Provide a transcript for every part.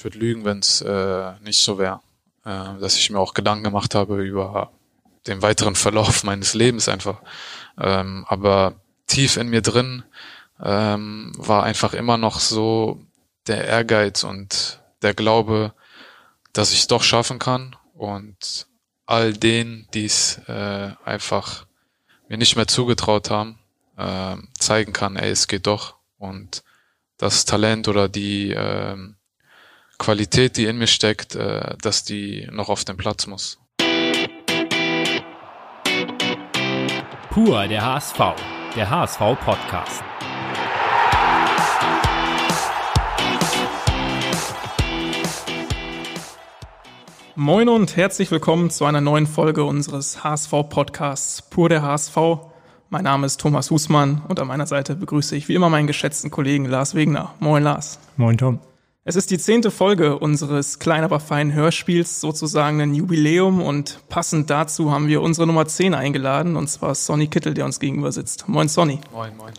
ich würde lügen, wenn es äh, nicht so wäre. Äh, dass ich mir auch Gedanken gemacht habe über den weiteren Verlauf meines Lebens einfach. Ähm, aber tief in mir drin ähm, war einfach immer noch so der Ehrgeiz und der Glaube, dass ich es doch schaffen kann und all denen, die es äh, einfach mir nicht mehr zugetraut haben, äh, zeigen kann, ey, es geht doch und das Talent oder die äh, Qualität, die in mir steckt, äh, dass die noch auf den Platz muss. Pur der HSV, der HSV Podcast. Moin und herzlich willkommen zu einer neuen Folge unseres HSV-Podcasts Pur der HSV. Mein Name ist Thomas Husmann und an meiner Seite begrüße ich wie immer meinen geschätzten Kollegen Lars Wegner. Moin Lars. Moin Tom. Es ist die zehnte Folge unseres klein aber feinen Hörspiels, sozusagen ein Jubiläum und passend dazu haben wir unsere Nummer 10 eingeladen und zwar Sonny Kittel, der uns gegenüber sitzt. Moin Sonny. Moin, moin.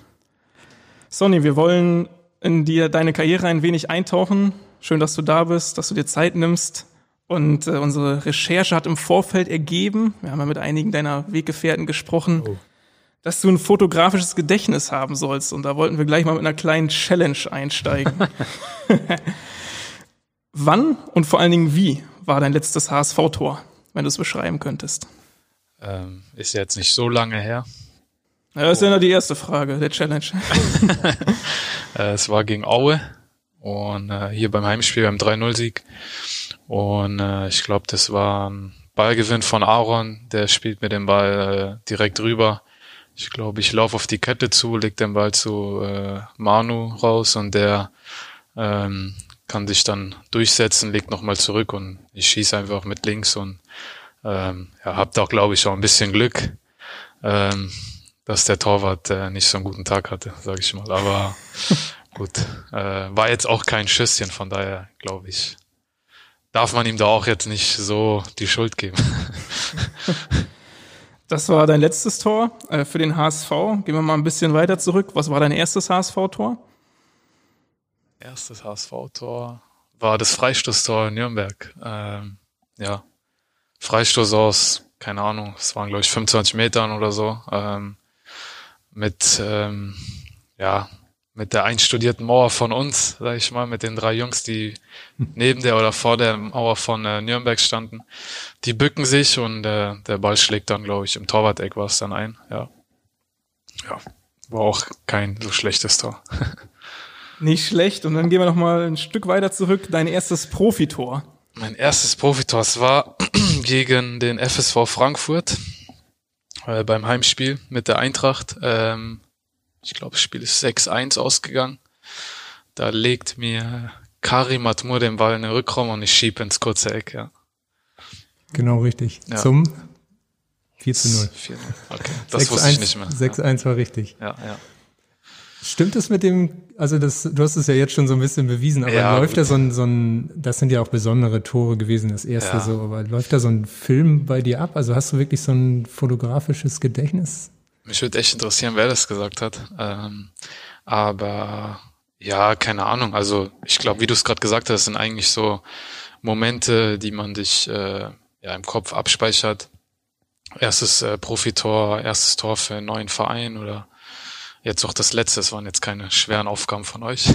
Sonny, wir wollen in dir deine Karriere ein wenig eintauchen. Schön, dass du da bist, dass du dir Zeit nimmst. Und äh, unsere Recherche hat im Vorfeld ergeben, wir haben ja mit einigen deiner Weggefährten gesprochen, oh. Dass du ein fotografisches Gedächtnis haben sollst. Und da wollten wir gleich mal mit einer kleinen Challenge einsteigen. Wann und vor allen Dingen wie war dein letztes HSV-Tor, wenn du es beschreiben könntest? Ähm, ist jetzt nicht so lange her. Ja, das ist ja nur die erste Frage der Challenge. Äh, es war gegen Aue und äh, hier beim Heimspiel beim 3-0-Sieg. Und äh, ich glaube, das war ein Ballgewinn von Aaron. Der spielt mir den Ball äh, direkt rüber. Ich glaube, ich laufe auf die Kette zu, leg den Ball zu äh, Manu raus und der ähm, kann sich dann durchsetzen, legt nochmal zurück und ich schieße einfach mit links und ähm, ja, habt auch, glaube ich, auch ein bisschen Glück, ähm, dass der Torwart äh, nicht so einen guten Tag hatte, sage ich mal. Aber gut, äh, war jetzt auch kein Schüsschen, von daher glaube ich, darf man ihm da auch jetzt nicht so die Schuld geben. Das war dein letztes Tor äh, für den HSV. Gehen wir mal ein bisschen weiter zurück. Was war dein erstes HSV-Tor? Erstes HSV-Tor war das Freistoßtor in Nürnberg. Ähm, ja, Freistoß aus, keine Ahnung, es waren glaube ich 25 Metern oder so. Ähm, mit ähm, ja mit der einstudierten Mauer von uns, sag ich mal, mit den drei Jungs, die neben der oder vor der Mauer von äh, Nürnberg standen. Die bücken sich und äh, der Ball schlägt dann, glaube ich, im Torwart-Eck war es dann ein. Ja. ja, war auch kein so schlechtes Tor. Nicht schlecht. Und dann gehen wir noch mal ein Stück weiter zurück. Dein erstes Profitor. Mein erstes Profitor, es war gegen den FSV Frankfurt äh, beim Heimspiel mit der Eintracht. Ähm, ich glaube, das Spiel ist 6-1 ausgegangen. Da legt mir Karim Atmur den Ball in den Rückraum und ich schiebe ins kurze Eck, ja. Genau richtig. Ja. Zum 4 zu 0. 4 -0. Okay, das 6, wusste 1, ich nicht mehr. 6-1 ja. war richtig. Ja, ja. Stimmt es mit dem, also das, du hast es ja jetzt schon so ein bisschen bewiesen, aber ja, läuft gut. da so ein, so ein, das sind ja auch besondere Tore gewesen, das erste ja. so, aber läuft da so ein Film bei dir ab? Also hast du wirklich so ein fotografisches Gedächtnis? Mich würde echt interessieren, wer das gesagt hat. Ähm, aber ja, keine Ahnung. Also ich glaube, wie du es gerade gesagt hast, sind eigentlich so Momente, die man dich äh, ja im Kopf abspeichert. Erstes äh, Profitor, erstes Tor für einen neuen Verein oder jetzt auch das letzte. Es waren jetzt keine schweren Aufgaben von euch.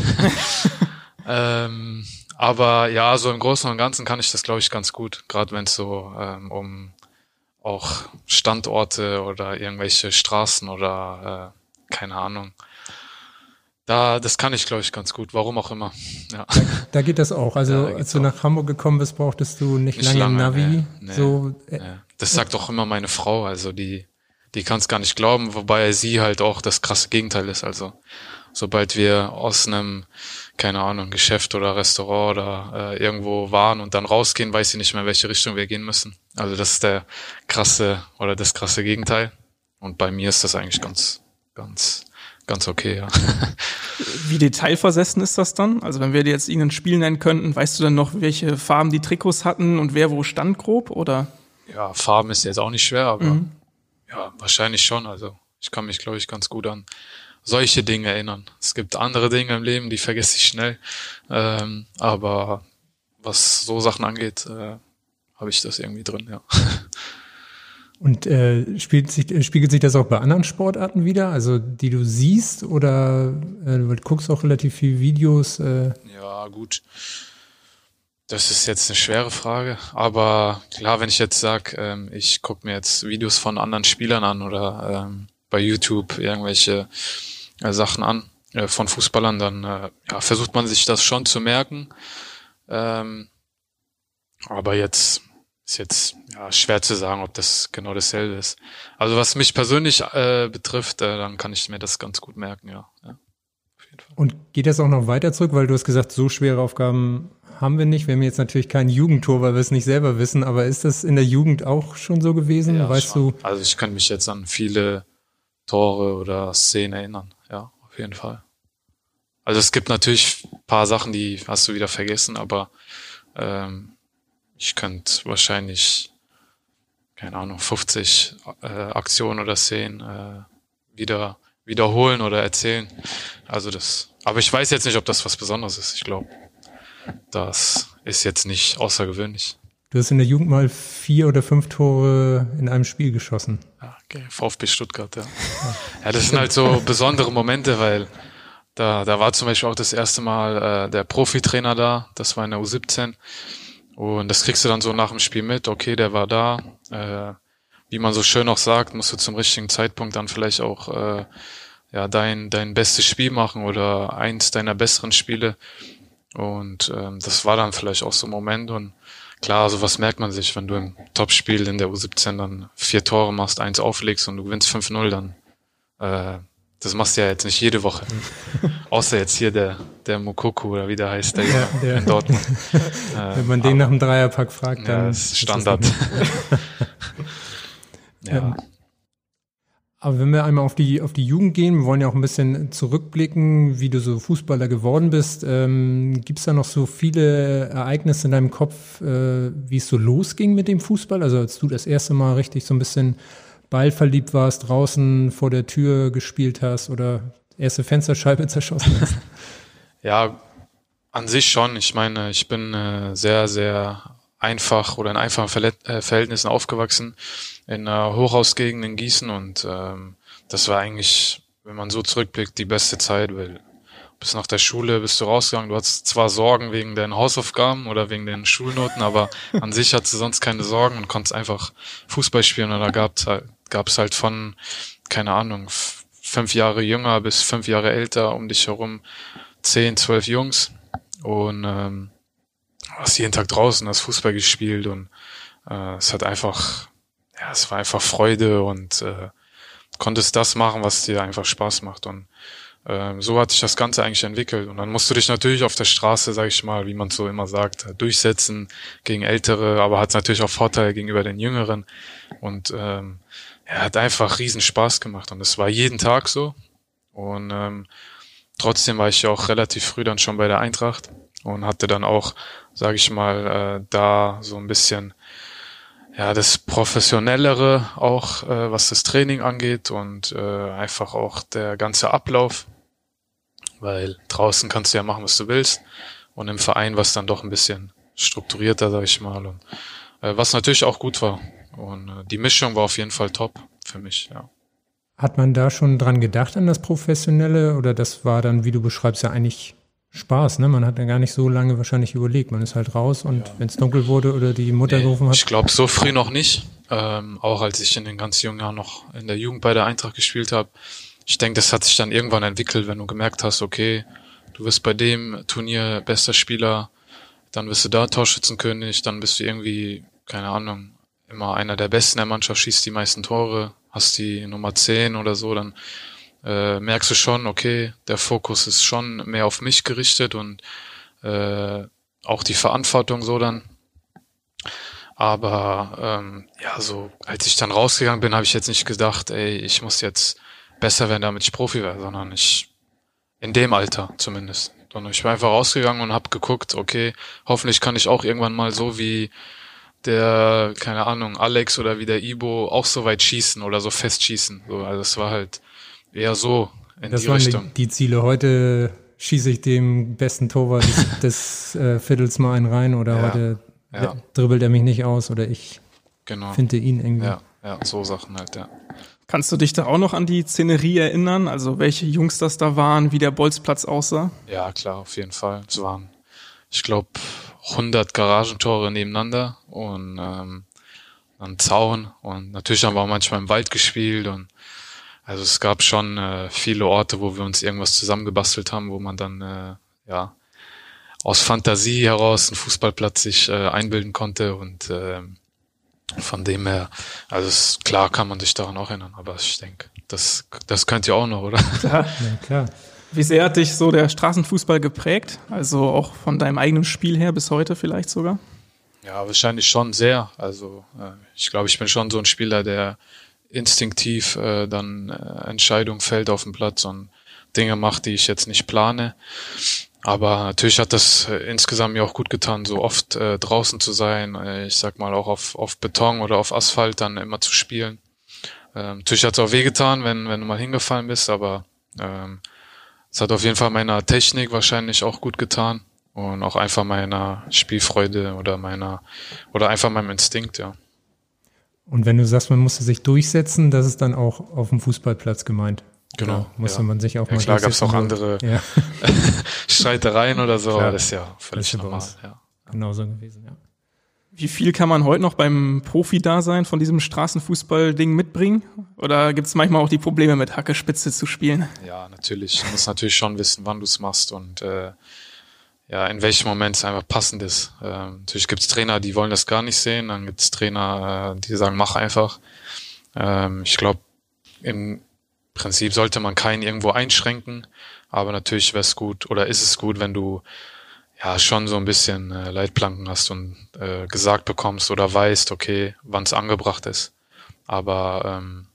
ähm, aber ja, so im Großen und Ganzen kann ich das, glaube ich, ganz gut. Gerade wenn es so ähm, um auch Standorte oder irgendwelche Straßen oder äh, keine Ahnung. Da, das kann ich, glaube ich, ganz gut. Warum auch immer. Ja. Da, da geht das auch. Also, ja, als du auch. nach Hamburg gekommen bist, brauchtest du nicht, nicht lange, lange Navi. Nee, nee, so, äh, nee. Das sagt auch immer meine Frau. Also, die, die kann es gar nicht glauben, wobei sie halt auch das krasse Gegenteil ist. Also, sobald wir aus einem, keine Ahnung, Geschäft oder Restaurant oder äh, irgendwo waren und dann rausgehen, weiß sie nicht mehr, welche Richtung wir gehen müssen. Also das ist der krasse oder das krasse Gegenteil. Und bei mir ist das eigentlich ganz, ganz ganz okay, ja. Wie detailversessen ist das dann? Also wenn wir dir jetzt irgendein Spiel nennen könnten, weißt du dann noch, welche Farben die Trikots hatten und wer wo stand grob, oder? Ja, Farben ist jetzt auch nicht schwer, aber mhm. ja, wahrscheinlich schon. Also ich kann mich, glaube ich, ganz gut an solche Dinge erinnern. Es gibt andere Dinge im Leben, die vergesse ich schnell. Ähm, aber was so Sachen angeht, äh, habe ich das irgendwie drin, ja. Und äh, spielt sich, äh, spiegelt sich das auch bei anderen Sportarten wieder, also die du siehst oder äh, du guckst auch relativ viel Videos? Äh? Ja, gut. Das ist jetzt eine schwere Frage, aber klar, wenn ich jetzt sage, ähm, ich gucke mir jetzt Videos von anderen Spielern an oder ähm, bei YouTube irgendwelche äh, Sachen an äh, von Fußballern, dann äh, ja, versucht man sich das schon zu merken. Ähm, aber jetzt ist jetzt ja, schwer zu sagen, ob das genau dasselbe ist. Also was mich persönlich äh, betrifft, äh, dann kann ich mir das ganz gut merken, ja. ja. Und geht das auch noch weiter zurück, weil du hast gesagt, so schwere Aufgaben haben wir nicht. Wir haben jetzt natürlich kein Jugendtor, weil wir es nicht selber wissen, aber ist das in der Jugend auch schon so gewesen? Ja, weißt schon. du? Also ich kann mich jetzt an viele Tore oder Szenen erinnern, auf jeden Fall. Also es gibt natürlich paar Sachen, die hast du wieder vergessen, aber ähm, ich könnte wahrscheinlich, keine Ahnung, 50 äh, Aktionen oder Szenen äh, wieder wiederholen oder erzählen. Also das, aber ich weiß jetzt nicht, ob das was Besonderes ist. Ich glaube, das ist jetzt nicht außergewöhnlich. Du hast in der Jugend mal vier oder fünf Tore in einem Spiel geschossen. Ja, okay. VfB Stuttgart, ja. Ja, das sind halt so besondere Momente, weil da, da war zum Beispiel auch das erste Mal äh, der Profitrainer da, das war in der U17. Und das kriegst du dann so nach dem Spiel mit, okay, der war da. Äh, wie man so schön auch sagt, musst du zum richtigen Zeitpunkt dann vielleicht auch äh, ja, dein, dein bestes Spiel machen oder eins deiner besseren Spiele. Und ähm, das war dann vielleicht auch so ein Moment. Und klar, sowas merkt man sich, wenn du im Topspiel in der U17 dann vier Tore machst, eins auflegst und du gewinnst 5-0, dann äh, das machst du ja jetzt nicht jede Woche. Außer jetzt hier der, der Mokoko oder wie der heißt, der, ja, der in Dortmund. Wenn man den nach dem Dreierpack fragt, dann. Ja, das ist Standard. Ist ja. Ähm, aber wenn wir einmal auf die, auf die Jugend gehen, wir wollen ja auch ein bisschen zurückblicken, wie du so Fußballer geworden bist. Ähm, Gibt es da noch so viele Ereignisse in deinem Kopf, äh, wie es so losging mit dem Fußball? Also als du das erste Mal richtig so ein bisschen ballverliebt warst, draußen vor der Tür gespielt hast oder erste Fensterscheibe zerschossen hast? ja, an sich schon. Ich meine, ich bin äh, sehr, sehr einfach oder in einfachen äh, Verhältnissen aufgewachsen in einer Hochhausgegend in Gießen und ähm, das war eigentlich, wenn man so zurückblickt, die beste Zeit, weil bis nach der Schule bist du rausgegangen. Du hattest zwar Sorgen wegen deinen Hausaufgaben oder wegen den Schulnoten, aber an sich hattest du sonst keine Sorgen und konntest einfach Fußball spielen und da gab's halt, gab es halt von, keine Ahnung, fünf Jahre jünger bis fünf Jahre älter um dich herum zehn, zwölf Jungs und ähm, hast jeden Tag draußen, hast Fußball gespielt und äh, es hat einfach, ja, es war einfach Freude und äh, konntest das machen, was dir einfach Spaß macht und ähm, so hat sich das Ganze eigentlich entwickelt. Und dann musst du dich natürlich auf der Straße, sag ich mal, wie man so immer sagt, durchsetzen gegen Ältere, aber hat natürlich auch Vorteile gegenüber den Jüngeren. Und ähm, er hat einfach riesen Spaß gemacht und es war jeden Tag so. Und ähm, trotzdem war ich ja auch relativ früh dann schon bei der Eintracht und hatte dann auch, sage ich mal, äh, da so ein bisschen ja das professionellere auch, äh, was das Training angeht und äh, einfach auch der ganze Ablauf, weil draußen kannst du ja machen, was du willst und im Verein war es dann doch ein bisschen strukturierter, sag ich mal, und äh, was natürlich auch gut war. Und äh, die Mischung war auf jeden Fall top für mich, ja. Hat man da schon dran gedacht an das Professionelle oder das war dann, wie du beschreibst, ja eigentlich Spaß, ne? Man hat ja gar nicht so lange wahrscheinlich überlegt. Man ist halt raus und ja. wenn es dunkel wurde oder die Mutter nee, gerufen hat. Ich glaube, so früh noch nicht. Ähm, auch als ich in den ganz jungen Jahren noch in der Jugend bei der Eintracht gespielt habe. Ich denke, das hat sich dann irgendwann entwickelt, wenn du gemerkt hast, okay, du wirst bei dem Turnier bester Spieler, dann bist du da Torschützenkönig, dann bist du irgendwie, keine Ahnung, immer einer der Besten der Mannschaft, schießt die meisten Tore, hast die Nummer 10 oder so, dann äh, merkst du schon, okay, der Fokus ist schon mehr auf mich gerichtet und äh, auch die Verantwortung so dann. Aber ähm, ja, so als ich dann rausgegangen bin, habe ich jetzt nicht gedacht, ey, ich muss jetzt besser werden, damit ich Profi werde, sondern ich in dem Alter zumindest. Sondern ich bin einfach rausgegangen und habe geguckt, okay, hoffentlich kann ich auch irgendwann mal so wie der, keine Ahnung, Alex oder wie der Ibo auch so weit schießen oder so fest schießen. So, also es war halt eher so in das die waren Richtung. Die, die Ziele heute schieße ich dem besten Torwart des, des äh, Viertels mal einen rein oder ja, heute ja. dribbelt er mich nicht aus oder ich genau. finde ihn irgendwie. Ja, ja, so Sachen halt, ja. Kannst du dich da auch noch an die Szenerie erinnern? Also welche Jungs das da waren, wie der Bolzplatz aussah? Ja, klar, auf jeden Fall. Es waren, ich glaube, 100 Garagentore nebeneinander und ähm, ein Zaun und natürlich haben wir auch manchmal im Wald gespielt und also es gab schon äh, viele Orte, wo wir uns irgendwas zusammengebastelt haben, wo man dann äh, ja aus Fantasie heraus einen Fußballplatz sich äh, einbilden konnte und äh, von dem her, also es, klar kann man sich daran auch erinnern, aber ich denke, das, das könnt ihr auch noch, oder? Klar, ja, klar. Wie sehr hat dich so der Straßenfußball geprägt? Also auch von deinem eigenen Spiel her bis heute vielleicht sogar? Ja, wahrscheinlich schon sehr. Also äh, ich glaube, ich bin schon so ein Spieler, der instinktiv äh, dann äh, Entscheidungen fällt auf dem Platz und Dinge macht, die ich jetzt nicht plane. Aber natürlich hat das äh, insgesamt mir auch gut getan, so oft äh, draußen zu sein. Äh, ich sag mal auch auf, auf Beton oder auf Asphalt dann immer zu spielen. Ähm, natürlich hat es auch wehgetan, wenn, wenn du mal hingefallen bist, aber ähm, es hat auf jeden Fall meiner Technik wahrscheinlich auch gut getan und auch einfach meiner Spielfreude oder meiner oder einfach meinem Instinkt, ja. Und wenn du sagst, man musste sich durchsetzen, das ist dann auch auf dem Fußballplatz gemeint. Genau. Oder musste ja. man sich auch ja, mal Klar gab es auch andere ja. Streitereien oder so, klar. aber das ist ja völlig das normal. Ja. Genauso gewesen, ja. Wie viel kann man heute noch beim Profi-Dasein von diesem Straßenfußball-Ding mitbringen? Oder gibt es manchmal auch die Probleme mit Hackespitze zu spielen? Ja, natürlich. Du musst natürlich schon wissen, wann du es machst und äh, ja, in welchem Moment es einfach passend ist. Ähm, natürlich gibt es Trainer, die wollen das gar nicht sehen, dann gibt es Trainer, äh, die sagen, mach einfach. Ähm, ich glaube, im Prinzip sollte man keinen irgendwo einschränken, aber natürlich wäre es gut oder ist es gut, wenn du ja schon so ein bisschen äh, Leitplanken hast und äh, gesagt bekommst oder weißt, okay, wann es angebracht ist. Aber ähm,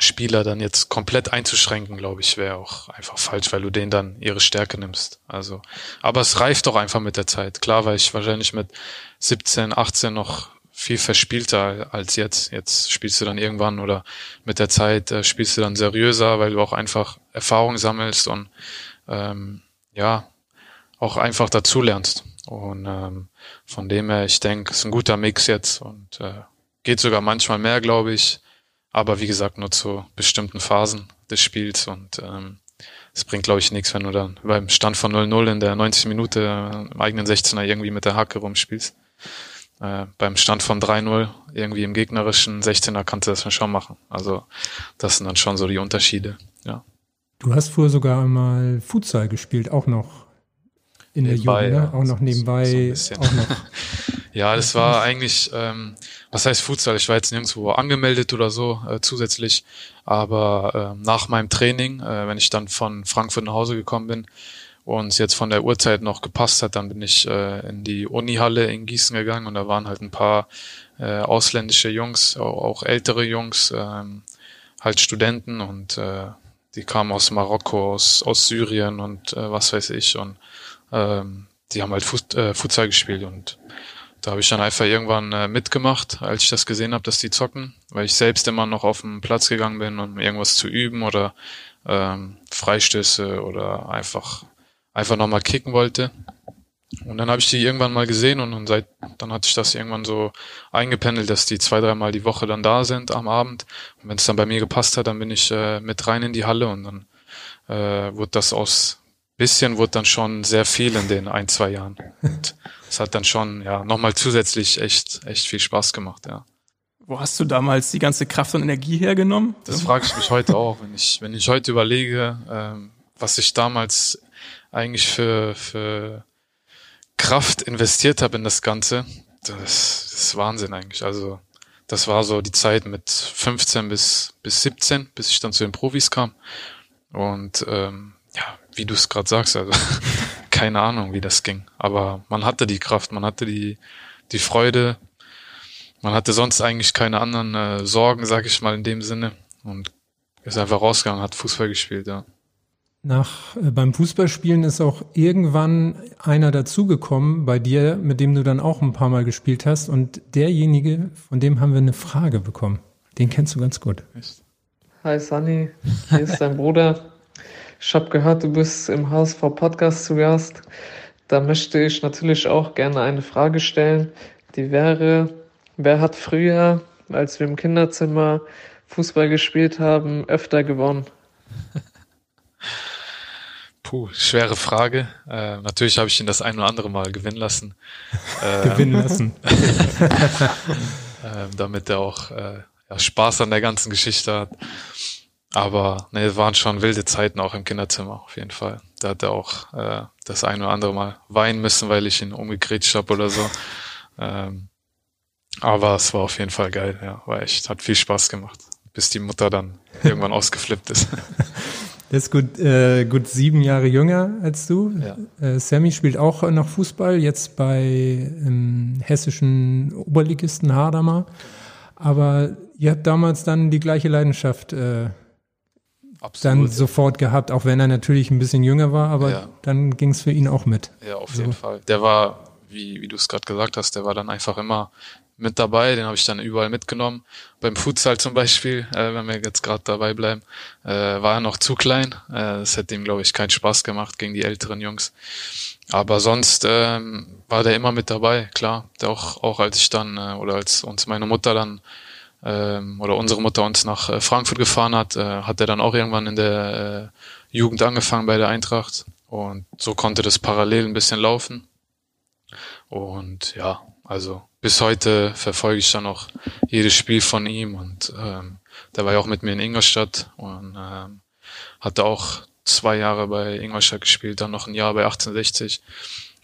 Spieler dann jetzt komplett einzuschränken, glaube ich, wäre auch einfach falsch, weil du denen dann ihre Stärke nimmst. Also, aber es reift doch einfach mit der Zeit. Klar war ich wahrscheinlich mit 17, 18 noch viel verspielter als jetzt. Jetzt spielst du dann irgendwann oder mit der Zeit äh, spielst du dann seriöser, weil du auch einfach Erfahrung sammelst und ähm, ja, auch einfach dazulernst. Und ähm, von dem her, ich denke, es ist ein guter Mix jetzt und äh, geht sogar manchmal mehr, glaube ich. Aber wie gesagt, nur zu bestimmten Phasen des Spiels und ähm, es bringt, glaube ich, nichts, wenn du dann beim Stand von 0-0 in der 90 Minute im eigenen 16er irgendwie mit der Hacke rumspielst. Äh, beim Stand von 3-0 irgendwie im gegnerischen 16er kannst du das dann schon machen. Also das sind dann schon so die Unterschiede, ja. Du hast früher sogar einmal Futsal gespielt, auch noch in nebenbei, der Jugend, ne? auch noch nebenbei. So auch noch. ja, das war eigentlich, ähm, was heißt Futsal? Ich war jetzt nirgendwo angemeldet oder so äh, zusätzlich, aber äh, nach meinem Training, äh, wenn ich dann von Frankfurt nach Hause gekommen bin und es jetzt von der Uhrzeit noch gepasst hat, dann bin ich äh, in die Unihalle in Gießen gegangen und da waren halt ein paar äh, ausländische Jungs, auch, auch ältere Jungs, äh, halt Studenten und äh, die kamen aus Marokko, aus, aus Syrien und äh, was weiß ich und ähm, die haben halt Fuß, äh, Futsal gespielt und da habe ich dann einfach irgendwann äh, mitgemacht, als ich das gesehen habe, dass die zocken, weil ich selbst immer noch auf den Platz gegangen bin, um irgendwas zu üben oder ähm, Freistöße oder einfach einfach nochmal kicken wollte. Und dann habe ich die irgendwann mal gesehen und, und seit dann hatte ich das irgendwann so eingependelt, dass die zwei, dreimal die Woche dann da sind am Abend. Und wenn es dann bei mir gepasst hat, dann bin ich äh, mit rein in die Halle und dann äh, wurde das aus bisschen wurde dann schon sehr viel in den ein, zwei Jahren. Und es hat dann schon, ja, nochmal zusätzlich echt, echt viel Spaß gemacht, ja. Wo hast du damals die ganze Kraft und Energie hergenommen? Das frage ich mich heute auch, wenn ich, wenn ich heute überlege, ähm, was ich damals eigentlich für, für Kraft investiert habe in das Ganze. Das, das ist Wahnsinn eigentlich. Also, das war so die Zeit mit 15 bis, bis 17, bis ich dann zu den Profis kam. Und ähm, wie du es gerade sagst, also keine Ahnung, wie das ging. Aber man hatte die Kraft, man hatte die, die Freude. Man hatte sonst eigentlich keine anderen äh, Sorgen, sag ich mal, in dem Sinne. Und ist einfach rausgegangen, hat Fußball gespielt, ja. Nach äh, beim Fußballspielen ist auch irgendwann einer dazugekommen bei dir, mit dem du dann auch ein paar Mal gespielt hast. Und derjenige, von dem haben wir eine Frage bekommen. Den kennst du ganz gut. Hi Sunny, hier ist dein Bruder. Ich habe gehört, du bist im HSV Podcast zu Gast. Da möchte ich natürlich auch gerne eine Frage stellen. Die wäre, wer hat früher, als wir im Kinderzimmer Fußball gespielt haben, öfter gewonnen? Puh, schwere Frage. Äh, natürlich habe ich ihn das ein oder andere Mal gewinnen lassen. Ähm, gewinnen lassen. äh, damit er auch äh, ja, Spaß an der ganzen Geschichte hat. Aber ne, es waren schon wilde Zeiten auch im Kinderzimmer, auf jeden Fall. Da hat er auch äh, das ein oder andere Mal weinen müssen, weil ich ihn umgegrätscht habe oder so. Ähm, aber es war auf jeden Fall geil, ja. War echt, hat viel Spaß gemacht, bis die Mutter dann irgendwann ausgeflippt ist. Der ist gut, äh, gut sieben Jahre jünger als du. Ja. Äh, Sammy spielt auch noch Fußball, jetzt bei ähm, hessischen Oberligisten Hardamer. Aber ihr habt damals dann die gleiche Leidenschaft äh, Absolut, dann sofort gehabt, auch wenn er natürlich ein bisschen jünger war, aber ja. dann ging es für ihn auch mit. Ja, auf so. jeden Fall. Der war, wie, wie du es gerade gesagt hast, der war dann einfach immer mit dabei, den habe ich dann überall mitgenommen. Beim Futsal zum Beispiel, äh, wenn wir jetzt gerade dabei bleiben, äh, war er noch zu klein. Äh, das hätte ihm, glaube ich, keinen Spaß gemacht gegen die älteren Jungs. Aber sonst ähm, war der immer mit dabei, klar. Der auch, auch als ich dann, äh, oder als uns meine Mutter dann ähm, oder unsere Mutter uns nach äh, Frankfurt gefahren hat, äh, hat er dann auch irgendwann in der äh, Jugend angefangen bei der Eintracht. Und so konnte das parallel ein bisschen laufen. Und ja, also bis heute verfolge ich dann noch jedes Spiel von ihm und ähm, der war ja auch mit mir in Ingolstadt und ähm, hatte auch zwei Jahre bei Ingolstadt gespielt, dann noch ein Jahr bei 1860.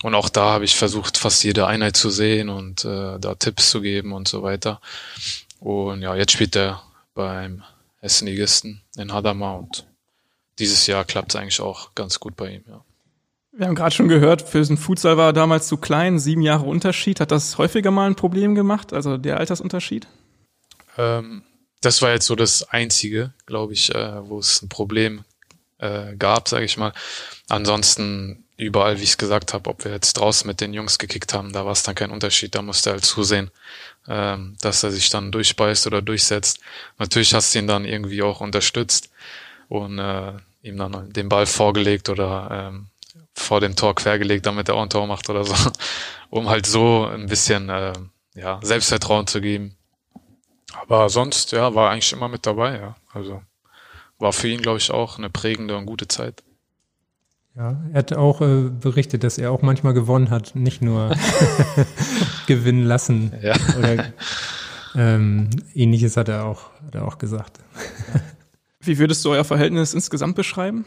Und auch da habe ich versucht, fast jede Einheit zu sehen und äh, da Tipps zu geben und so weiter. Und ja, jetzt spielt er beim Essen-Ligisten in Hadamar und dieses Jahr klappt es eigentlich auch ganz gut bei ihm, ja. Wir haben gerade schon gehört, für den Futsal war er damals zu klein, sieben Jahre Unterschied. Hat das häufiger mal ein Problem gemacht, also der Altersunterschied? Ähm, das war jetzt so das Einzige, glaube ich, äh, wo es ein Problem äh, gab, sage ich mal. Ansonsten überall, wie ich es gesagt habe, ob wir jetzt draußen mit den Jungs gekickt haben, da war es dann kein Unterschied. Da musste er halt zusehen, ähm, dass er sich dann durchbeißt oder durchsetzt. Natürlich hast du ihn dann irgendwie auch unterstützt und äh, ihm dann den Ball vorgelegt oder ähm, vor dem Tor quergelegt, damit er auch ein Tor macht oder so, um halt so ein bisschen äh, ja, Selbstvertrauen zu geben. Aber sonst, ja, war eigentlich immer mit dabei, ja. Also war für ihn, glaube ich, auch eine prägende und gute Zeit. Ja, er hat auch äh, berichtet, dass er auch manchmal gewonnen hat, nicht nur gewinnen lassen. Ja. Oder ähm, ähnliches hat er auch, hat er auch gesagt. Wie würdest du euer Verhältnis insgesamt beschreiben?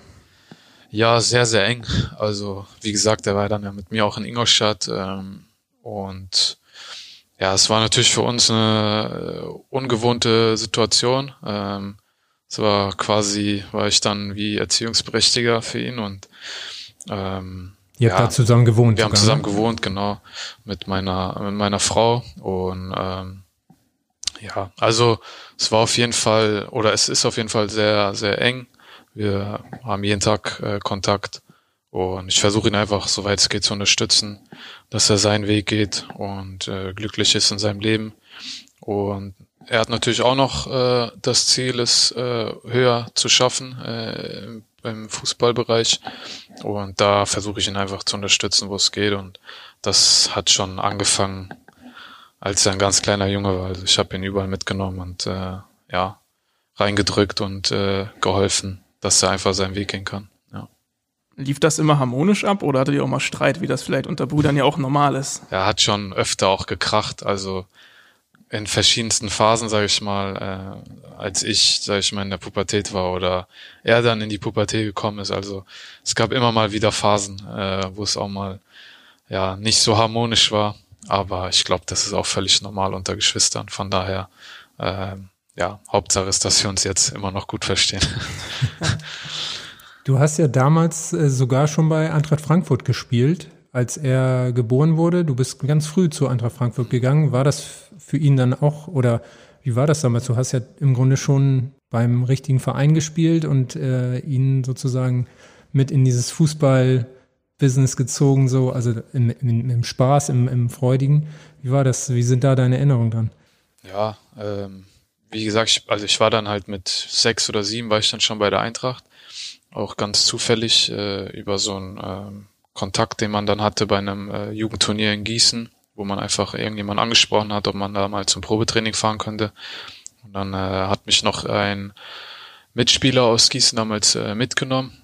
Ja, sehr, sehr eng. Also, wie gesagt, er war dann ja mit mir auch in Ingolstadt. Ähm, und ja, es war natürlich für uns eine äh, ungewohnte Situation. Ähm, es war quasi, war ich dann wie Erziehungsberechtiger für ihn und ähm, Ihr habt ja, da zusammen gewohnt. Wir sogar, haben zusammen ne? gewohnt, genau, mit meiner, mit meiner Frau. Und ähm, ja, also es war auf jeden Fall, oder es ist auf jeden Fall sehr, sehr eng. Wir haben jeden Tag äh, Kontakt und ich versuche ihn einfach, soweit es geht, zu unterstützen, dass er seinen Weg geht und äh, glücklich ist in seinem Leben. Und er hat natürlich auch noch äh, das Ziel, es äh, höher zu schaffen äh, im, im Fußballbereich. Und da versuche ich ihn einfach zu unterstützen, wo es geht. Und das hat schon angefangen, als er ein ganz kleiner Junge war. Also ich habe ihn überall mitgenommen und äh, ja, reingedrückt und äh, geholfen dass er einfach seinen Weg gehen kann. Ja. Lief das immer harmonisch ab oder hattet ihr auch mal Streit, wie das vielleicht unter Brüdern ja auch normal ist? Er hat schon öfter auch gekracht, also in verschiedensten Phasen, sage ich mal, äh, als ich, sage ich mal, in der Pubertät war oder er dann in die Pubertät gekommen ist. Also es gab immer mal wieder Phasen, äh, wo es auch mal ja nicht so harmonisch war. Aber ich glaube, das ist auch völlig normal unter Geschwistern. Von daher äh, ja, Hauptsache ist, dass wir uns jetzt immer noch gut verstehen. Du hast ja damals äh, sogar schon bei Eintracht Frankfurt gespielt, als er geboren wurde. Du bist ganz früh zu Eintracht Frankfurt gegangen. War das für ihn dann auch, oder wie war das damals? Du hast ja im Grunde schon beim richtigen Verein gespielt und äh, ihn sozusagen mit in dieses Fußball-Business gezogen, so, also im, im, im Spaß, im, im Freudigen. Wie war das? Wie sind da deine Erinnerungen dann? Ja, ähm, wie gesagt, ich, also ich war dann halt mit sechs oder sieben, war ich dann schon bei der Eintracht. auch ganz zufällig äh, über so einen äh, Kontakt, den man dann hatte bei einem äh, Jugendturnier in Gießen, wo man einfach irgendjemand angesprochen hat, ob man da mal zum Probetraining fahren könnte. Und dann äh, hat mich noch ein Mitspieler aus Gießen damals äh, mitgenommen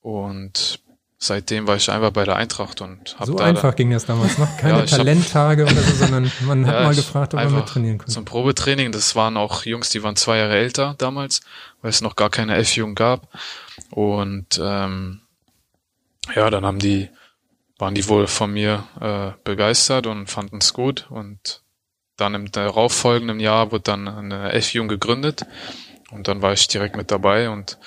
und seitdem war ich einfach bei der Eintracht und habe So da einfach ging das damals noch. Keine ja, Talenttage oder so, sondern man hat ja, mal gefragt, ob man mittrainieren konnte. Zum Probetraining, das waren auch Jungs, die waren zwei Jahre älter damals, weil es noch gar keine F-Jugend gab. Und ähm, ja, dann haben die, waren die wohl von mir äh, begeistert und fanden es gut. Und dann im darauffolgenden Jahr wurde dann eine F-Jugend gegründet. Und dann war ich direkt mit dabei und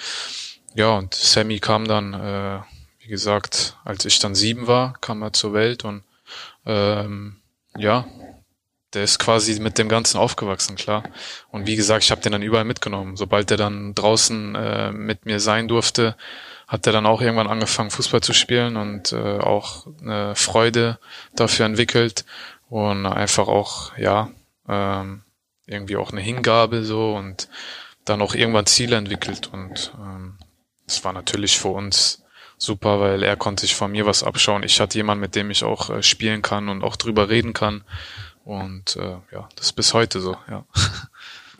ja, und Sammy kam dann äh, wie gesagt, als ich dann sieben war, kam er zur Welt und ähm, ja, der ist quasi mit dem Ganzen aufgewachsen, klar. Und wie gesagt, ich habe den dann überall mitgenommen. Sobald er dann draußen äh, mit mir sein durfte, hat er dann auch irgendwann angefangen, Fußball zu spielen und äh, auch eine Freude dafür entwickelt und einfach auch, ja, ähm, irgendwie auch eine Hingabe so und dann auch irgendwann Ziele entwickelt. Und ähm, das war natürlich für uns super, weil er konnte sich von mir was abschauen. Ich hatte jemanden, mit dem ich auch äh, spielen kann und auch drüber reden kann. Und äh, ja, das ist bis heute so, ja.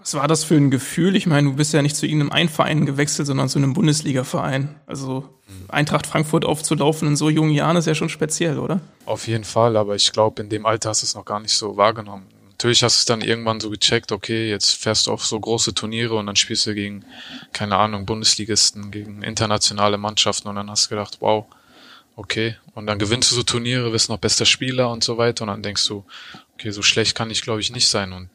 Was war das für ein Gefühl? Ich meine, du bist ja nicht zu irgendeinem Einverein gewechselt, sondern zu einem Bundesliga-Verein. Also Eintracht Frankfurt aufzulaufen in so jungen Jahren ist ja schon speziell, oder? Auf jeden Fall, aber ich glaube, in dem Alter hast du es noch gar nicht so wahrgenommen natürlich hast du es dann irgendwann so gecheckt, okay, jetzt fährst du auf so große Turniere und dann spielst du gegen, keine Ahnung, Bundesligisten, gegen internationale Mannschaften und dann hast du gedacht, wow, okay. Und dann gewinnst du so Turniere, wirst noch bester Spieler und so weiter und dann denkst du, okay, so schlecht kann ich glaube ich nicht sein und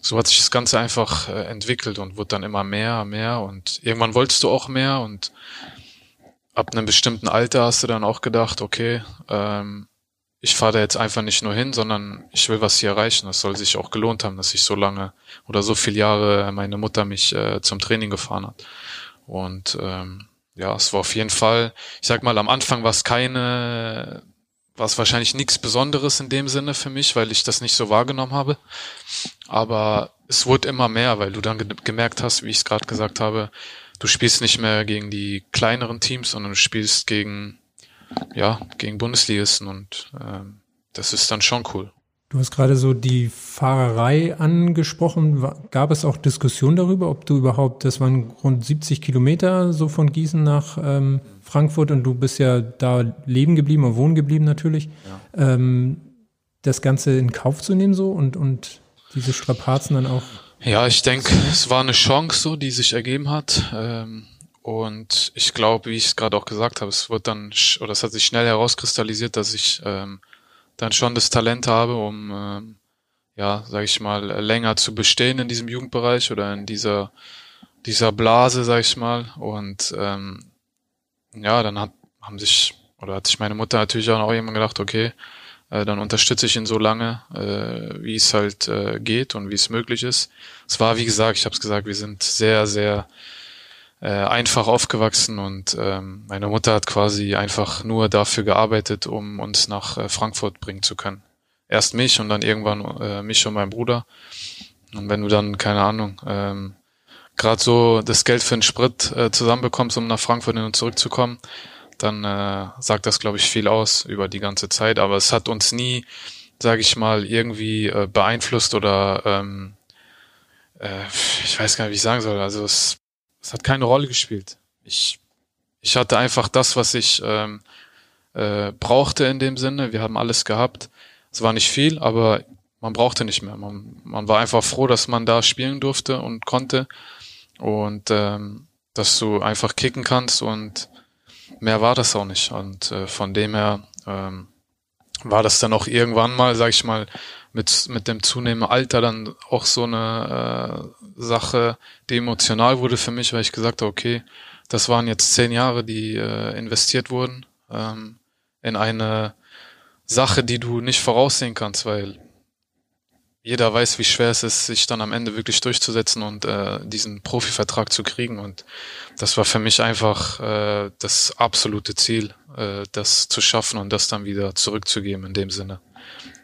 so hat sich das Ganze einfach äh, entwickelt und wurde dann immer mehr, mehr und irgendwann wolltest du auch mehr und ab einem bestimmten Alter hast du dann auch gedacht, okay, ähm, ich fahre da jetzt einfach nicht nur hin, sondern ich will was hier erreichen. Das soll sich auch gelohnt haben, dass ich so lange oder so viele Jahre meine Mutter mich äh, zum Training gefahren hat. Und ähm, ja, es war auf jeden Fall, ich sag mal, am Anfang war es keine, war es wahrscheinlich nichts Besonderes in dem Sinne für mich, weil ich das nicht so wahrgenommen habe. Aber es wurde immer mehr, weil du dann ge gemerkt hast, wie ich es gerade gesagt habe, du spielst nicht mehr gegen die kleineren Teams, sondern du spielst gegen ja, gegen Bundesligisten und ähm, das ist dann schon cool. Du hast gerade so die Fahrerei angesprochen. Gab es auch Diskussionen darüber, ob du überhaupt, das waren rund 70 Kilometer so von Gießen nach ähm, Frankfurt und du bist ja da leben geblieben und wohnen geblieben natürlich. Ja. Ähm, das Ganze in Kauf zu nehmen so und, und diese Strapazen dann auch. Ja, ich denke, es war eine Chance so, die sich ergeben hat. Ähm, und ich glaube, wie ich es gerade auch gesagt habe, es wird dann, oder es hat sich schnell herauskristallisiert, dass ich ähm, dann schon das Talent habe, um, ähm, ja, sage ich mal, länger zu bestehen in diesem Jugendbereich oder in dieser, dieser Blase, sage ich mal. Und ähm, ja, dann hat, haben sich, oder hat sich meine Mutter natürlich auch noch jemand gedacht, okay, äh, dann unterstütze ich ihn so lange, äh, wie es halt äh, geht und wie es möglich ist. Es war, wie gesagt, ich habe es gesagt, wir sind sehr, sehr äh, einfach aufgewachsen und ähm, meine Mutter hat quasi einfach nur dafür gearbeitet, um uns nach äh, Frankfurt bringen zu können. Erst mich und dann irgendwann äh, mich und mein Bruder. Und wenn du dann, keine Ahnung, ähm, gerade so das Geld für den Sprit äh, zusammenbekommst, um nach Frankfurt hin und zurückzukommen, dann äh, sagt das, glaube ich, viel aus über die ganze Zeit. Aber es hat uns nie, sage ich mal, irgendwie äh, beeinflusst oder ähm, äh, ich weiß gar nicht, wie ich sagen soll. Also es es hat keine Rolle gespielt. Ich, ich hatte einfach das, was ich ähm, äh, brauchte in dem Sinne. Wir haben alles gehabt. Es war nicht viel, aber man brauchte nicht mehr. Man, man war einfach froh, dass man da spielen durfte und konnte und ähm, dass du einfach kicken kannst und mehr war das auch nicht. Und äh, von dem her ähm, war das dann auch irgendwann mal, sag ich mal, mit, mit dem zunehmenden Alter dann auch so eine äh, Sache, die emotional wurde für mich, weil ich gesagt habe, okay, das waren jetzt zehn Jahre, die äh, investiert wurden ähm, in eine Sache, die du nicht voraussehen kannst, weil jeder weiß, wie schwer es ist, sich dann am Ende wirklich durchzusetzen und äh, diesen Profivertrag zu kriegen. Und das war für mich einfach äh, das absolute Ziel, äh, das zu schaffen und das dann wieder zurückzugeben in dem Sinne.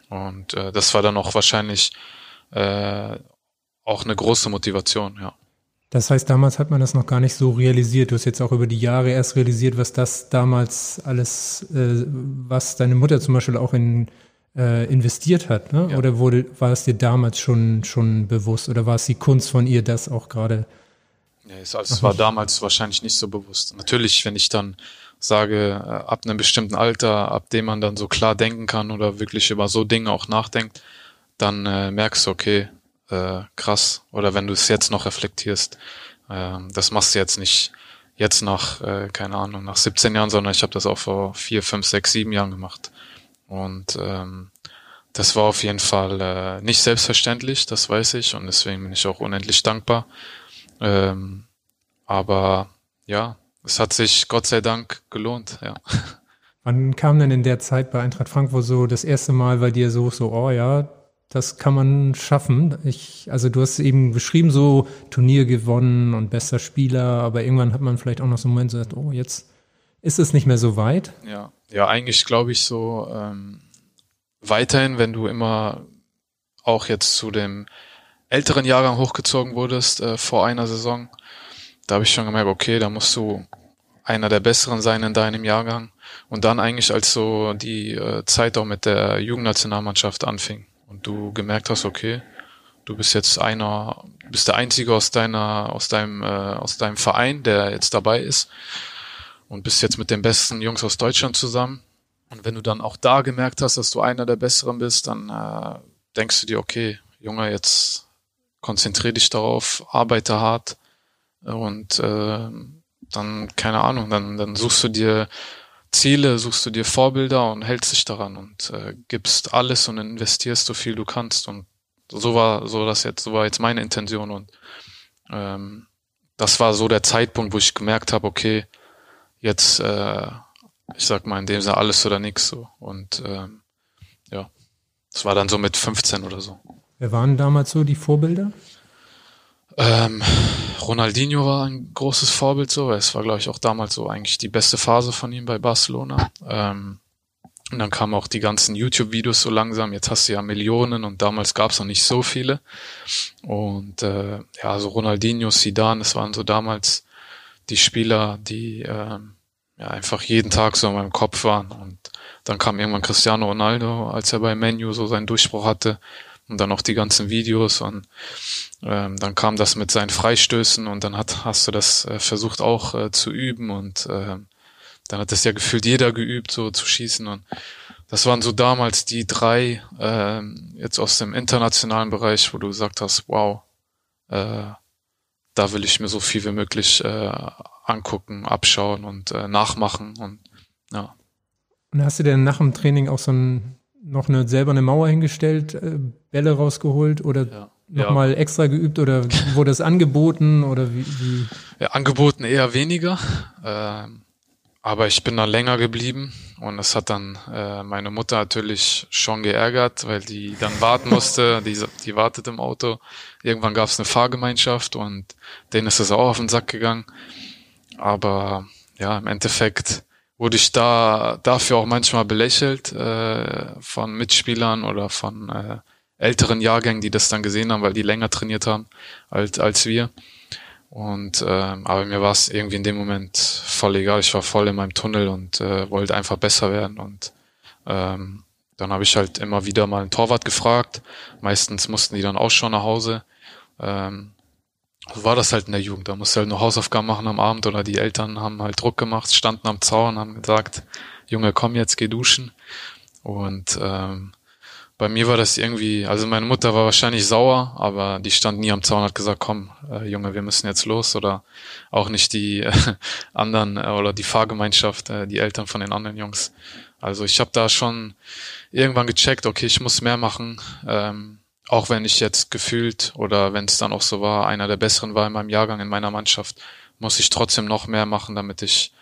Und äh, das war dann auch wahrscheinlich äh, auch eine große Motivation, ja. Das heißt, damals hat man das noch gar nicht so realisiert. Du hast jetzt auch über die Jahre erst realisiert, was das damals alles, äh, was deine Mutter zum Beispiel auch in äh, investiert hat, ne? Ja. Oder wurde, war es dir damals schon, schon bewusst oder war es die Kunst von ihr, das auch gerade? Ja, es, also es war damals wahrscheinlich nicht so bewusst. Natürlich, wenn ich dann sage, äh, ab einem bestimmten Alter, ab dem man dann so klar denken kann oder wirklich über so Dinge auch nachdenkt, dann äh, merkst du, okay, äh, krass. Oder wenn du es jetzt noch reflektierst, äh, das machst du jetzt nicht jetzt nach, äh, keine Ahnung, nach 17 Jahren, sondern ich habe das auch vor vier, fünf, sechs, sieben Jahren gemacht. Und ähm, das war auf jeden Fall äh, nicht selbstverständlich, das weiß ich, und deswegen bin ich auch unendlich dankbar. Ähm, aber ja, es hat sich Gott sei Dank gelohnt, ja. Wann kam denn in der Zeit bei Eintracht Frankfurt so das erste Mal bei dir so, so, oh ja, das kann man schaffen. Ich, also du hast eben beschrieben, so Turnier gewonnen und bester Spieler, aber irgendwann hat man vielleicht auch noch so einen Moment so gesagt, oh, jetzt ist es nicht mehr so weit. Ja, ja, eigentlich glaube ich so ähm, weiterhin, wenn du immer auch jetzt zu dem älteren Jahrgang hochgezogen wurdest äh, vor einer Saison, da habe ich schon gemerkt, okay, da musst du einer der Besseren sein in deinem Jahrgang. Und dann eigentlich, als so die äh, Zeit auch mit der Jugendnationalmannschaft anfing und du gemerkt hast, okay, du bist jetzt einer, bist der Einzige aus deiner, aus deinem, äh, aus deinem Verein, der jetzt dabei ist und bist jetzt mit den besten Jungs aus Deutschland zusammen. Und wenn du dann auch da gemerkt hast, dass du einer der Besseren bist, dann äh, denkst du dir, okay, Junge, jetzt konzentrier dich darauf, arbeite hart und äh, dann, keine Ahnung, dann, dann suchst du dir Ziele, suchst du dir Vorbilder und hältst dich daran und äh, gibst alles und investierst so viel du kannst. Und so war so das jetzt, so war jetzt meine Intention und ähm, das war so der Zeitpunkt, wo ich gemerkt habe, okay, jetzt, äh, ich sag mal in dem Sinne alles oder nichts so. Und ähm, ja, das war dann so mit 15 oder so. Wer waren damals so die Vorbilder? Ähm, Ronaldinho war ein großes Vorbild so. Es war, glaube ich, auch damals so eigentlich die beste Phase von ihm bei Barcelona. Ähm, und dann kamen auch die ganzen YouTube-Videos so langsam. Jetzt hast du ja Millionen und damals gab es noch nicht so viele. Und äh, ja, so Ronaldinho, Zidane, das waren so damals die Spieler, die äh, ja einfach jeden Tag so in meinem Kopf waren. Und dann kam irgendwann Cristiano Ronaldo, als er bei Menu so seinen Durchbruch hatte. Und dann auch die ganzen Videos. Und ähm, dann kam das mit seinen Freistößen. Und dann hat, hast du das äh, versucht auch äh, zu üben. Und äh, dann hat das ja gefühlt jeder geübt, so zu schießen. Und das waren so damals die drei äh, jetzt aus dem internationalen Bereich, wo du gesagt hast, wow, äh, da will ich mir so viel wie möglich äh, angucken, abschauen und äh, nachmachen und ja. Und hast du denn nach dem Training auch so ein noch eine, selber eine Mauer hingestellt, äh, Bälle rausgeholt oder ja. nochmal ja. extra geübt oder wurde es angeboten oder wie? wie? Ja, angeboten eher weniger. Ähm, aber ich bin dann länger geblieben und das hat dann äh, meine Mutter natürlich schon geärgert, weil die dann warten musste, die, die wartet im Auto. Irgendwann gab es eine Fahrgemeinschaft und denen ist es auch auf den Sack gegangen. Aber ja, im Endeffekt wurde ich da dafür auch manchmal belächelt äh, von Mitspielern oder von äh, älteren Jahrgängen, die das dann gesehen haben, weil die länger trainiert haben als, als wir. Und äh, aber mir war es irgendwie in dem Moment voll egal. Ich war voll in meinem Tunnel und äh, wollte einfach besser werden. Und ähm, dann habe ich halt immer wieder mal einen Torwart gefragt. Meistens mussten die dann auch schon nach Hause. Ähm, so war das halt in der Jugend. Da musst du halt nur Hausaufgaben machen am Abend oder die Eltern haben halt Druck gemacht, standen am Zaun, haben gesagt, Junge, komm jetzt, geh duschen. Und ähm, bei mir war das irgendwie, also meine Mutter war wahrscheinlich sauer, aber die stand nie am Zaun und hat gesagt, komm, äh, Junge, wir müssen jetzt los. Oder auch nicht die äh, anderen äh, oder die Fahrgemeinschaft, äh, die Eltern von den anderen Jungs. Also ich habe da schon irgendwann gecheckt, okay, ich muss mehr machen. Ähm, auch wenn ich jetzt gefühlt oder wenn es dann auch so war, einer der besseren war in meinem Jahrgang, in meiner Mannschaft, muss ich trotzdem noch mehr machen, damit ich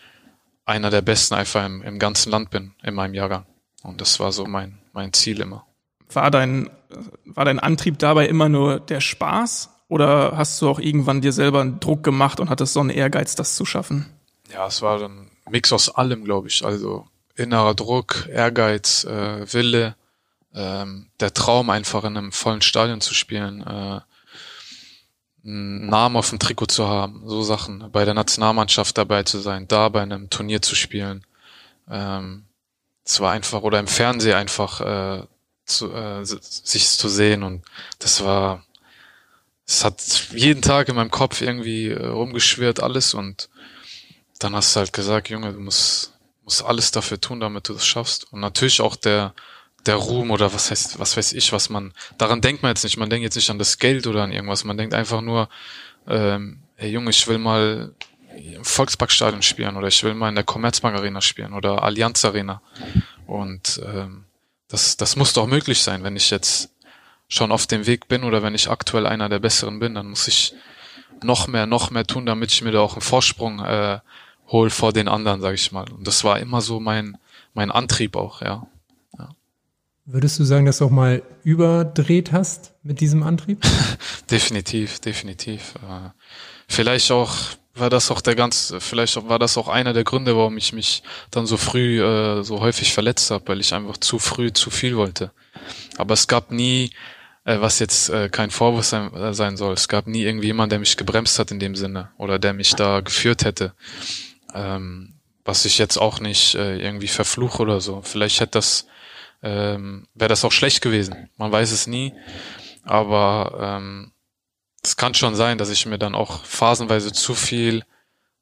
einer der besten einfach im, im ganzen Land bin, in meinem Jahrgang. Und das war so mein, mein Ziel immer. War dein, war dein Antrieb dabei immer nur der Spaß oder hast du auch irgendwann dir selber einen Druck gemacht und hattest so einen Ehrgeiz, das zu schaffen? Ja, es war ein Mix aus allem, glaube ich. Also innerer Druck, Ehrgeiz, äh, Wille, ähm, der Traum, einfach in einem vollen Stadion zu spielen. Äh, einen Namen auf dem Trikot zu haben, so Sachen, bei der Nationalmannschaft dabei zu sein, da bei einem Turnier zu spielen. Ähm, es war einfach, oder im Fernsehen einfach äh, zu, äh, sich zu sehen und das war, es hat jeden Tag in meinem Kopf irgendwie äh, rumgeschwirrt alles und dann hast du halt gesagt, Junge, du musst, musst alles dafür tun, damit du das schaffst. Und natürlich auch der, der Ruhm oder was heißt, was weiß ich, was man, daran denkt man jetzt nicht, man denkt jetzt nicht an das Geld oder an irgendwas, man denkt einfach nur, ähm, hey Junge, ich will mal im Volksparkstadion spielen oder ich will mal in der Commerzbank Arena spielen oder Allianz Arena. Und ähm, das, das muss doch möglich sein, wenn ich jetzt schon auf dem Weg bin oder wenn ich aktuell einer der Besseren bin, dann muss ich noch mehr, noch mehr tun, damit ich mir da auch einen Vorsprung äh, hol vor den anderen, sage ich mal. Und das war immer so mein, mein Antrieb auch, ja. Würdest du sagen, dass du auch mal überdreht hast mit diesem Antrieb? definitiv, definitiv. Äh, vielleicht auch war das auch der ganz, vielleicht war das auch einer der Gründe, warum ich mich dann so früh äh, so häufig verletzt habe, weil ich einfach zu früh zu viel wollte. Aber es gab nie, äh, was jetzt kein Vorwurf sein, sein soll, es gab nie irgendwie jemand, der mich gebremst hat in dem Sinne oder der mich da geführt hätte. Ähm, was ich jetzt auch nicht irgendwie verfluche oder so. Vielleicht hätte das ähm, wäre das auch schlecht gewesen. Man weiß es nie. Aber ähm, es kann schon sein, dass ich mir dann auch phasenweise zu viel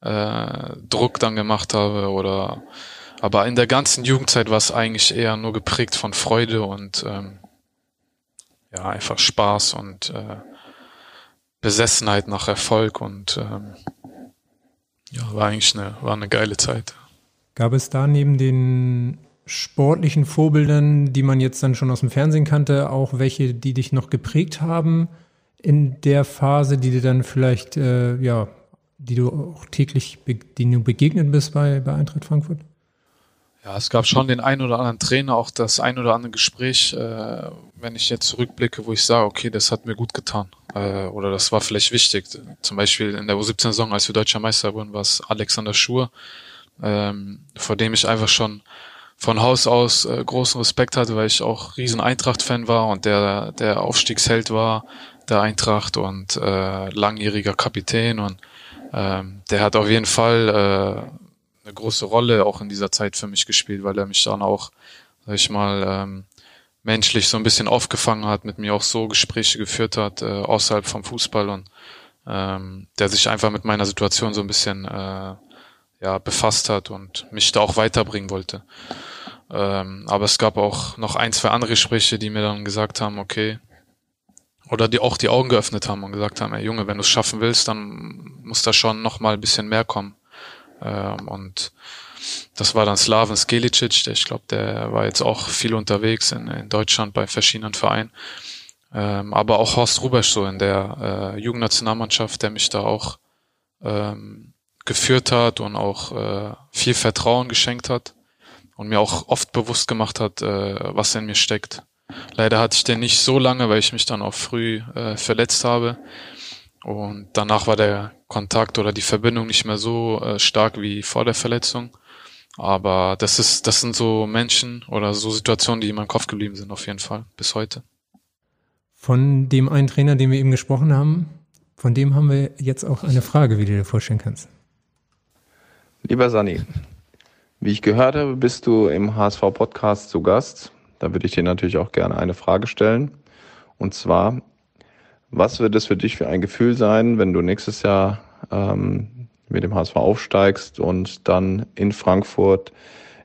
äh, Druck dann gemacht habe oder aber in der ganzen Jugendzeit war es eigentlich eher nur geprägt von Freude und ähm, ja einfach Spaß und äh, Besessenheit nach Erfolg und ähm, ja war eigentlich eine war eine geile Zeit. Gab es da neben den sportlichen Vorbildern, die man jetzt dann schon aus dem Fernsehen kannte, auch welche, die dich noch geprägt haben in der Phase, die dir dann vielleicht, äh, ja, die du auch täglich, die du begegnet bist bei, bei Eintracht Frankfurt? Ja, es gab schon den ein oder anderen Trainer, auch das ein oder andere Gespräch, äh, wenn ich jetzt zurückblicke, wo ich sage, okay, das hat mir gut getan. Äh, oder das war vielleicht wichtig. Zum Beispiel in der U17-Saison, als wir deutscher Meister wurden, war es Alexander Schur, ähm, vor dem ich einfach schon von Haus aus äh, großen Respekt hatte, weil ich auch riesen Eintracht-Fan war und der der Aufstiegsheld war der Eintracht und äh, langjähriger Kapitän und ähm, der hat auf jeden Fall äh, eine große Rolle auch in dieser Zeit für mich gespielt, weil er mich dann auch, sag ich mal, ähm, menschlich so ein bisschen aufgefangen hat, mit mir auch so Gespräche geführt hat, äh, außerhalb vom Fußball und ähm, der sich einfach mit meiner Situation so ein bisschen äh, ja, befasst hat und mich da auch weiterbringen wollte. Ähm, aber es gab auch noch ein, zwei andere Gespräche, die mir dann gesagt haben, okay, oder die auch die Augen geöffnet haben und gesagt haben, ey Junge, wenn du es schaffen willst, dann muss da schon noch mal ein bisschen mehr kommen. Ähm, und das war dann Slaven Skelicic, der ich glaube, der war jetzt auch viel unterwegs in, in Deutschland bei verschiedenen Vereinen. Ähm, aber auch Horst Rubesch so in der äh, Jugendnationalmannschaft, der mich da auch ähm, geführt hat und auch äh, viel Vertrauen geschenkt hat und mir auch oft bewusst gemacht hat, äh, was in mir steckt. Leider hatte ich den nicht so lange, weil ich mich dann auch früh äh, verletzt habe. Und danach war der Kontakt oder die Verbindung nicht mehr so äh, stark wie vor der Verletzung. Aber das ist, das sind so Menschen oder so Situationen, die in meinem Kopf geblieben sind, auf jeden Fall, bis heute. Von dem einen Trainer, den wir eben gesprochen haben, von dem haben wir jetzt auch eine Frage, wie du dir vorstellen kannst. Lieber Sani, wie ich gehört habe, bist du im HSV-Podcast zu Gast. Da würde ich dir natürlich auch gerne eine Frage stellen. Und zwar, was wird es für dich für ein Gefühl sein, wenn du nächstes Jahr ähm, mit dem HSV aufsteigst und dann in Frankfurt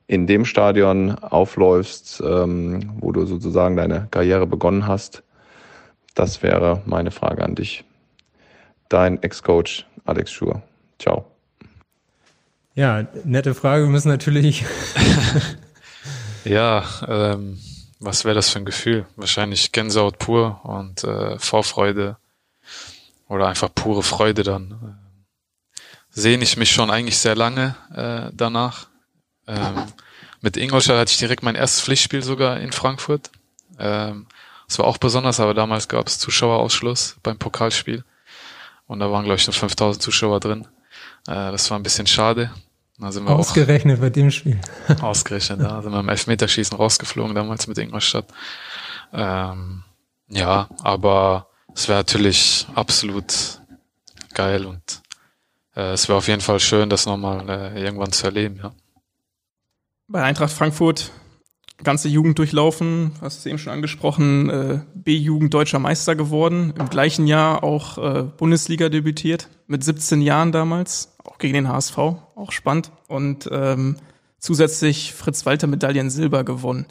in dem Stadion aufläufst, ähm, wo du sozusagen deine Karriere begonnen hast? Das wäre meine Frage an dich. Dein Ex-Coach Alex Schur. Ciao. Ja, nette Frage. Wir müssen natürlich. ja, ähm, was wäre das für ein Gefühl? Wahrscheinlich Gänsehaut pur und äh, Vorfreude oder einfach pure Freude dann. Sehne ich mich schon eigentlich sehr lange äh, danach. Ähm, mit Ingolstadt hatte ich direkt mein erstes Pflichtspiel sogar in Frankfurt. Ähm, das war auch besonders, aber damals gab es Zuschauerausschluss beim Pokalspiel. Und da waren, glaube ich, nur 5000 Zuschauer drin. Äh, das war ein bisschen schade. Ausgerechnet bei dem Spiel. Ausgerechnet, da sind wir im Elfmeterschießen rausgeflogen damals mit Ingolstadt. Ähm, ja, aber es wäre natürlich absolut geil und äh, es wäre auf jeden Fall schön, das nochmal äh, irgendwann zu erleben, ja. Bei Eintracht Frankfurt ganze Jugend durchlaufen, hast es eben schon angesprochen, äh, B-Jugend deutscher Meister geworden, im gleichen Jahr auch äh, Bundesliga debütiert, mit 17 Jahren damals, auch gegen den HSV, auch spannend und ähm, zusätzlich Fritz Walter Medaillen Silber gewonnen.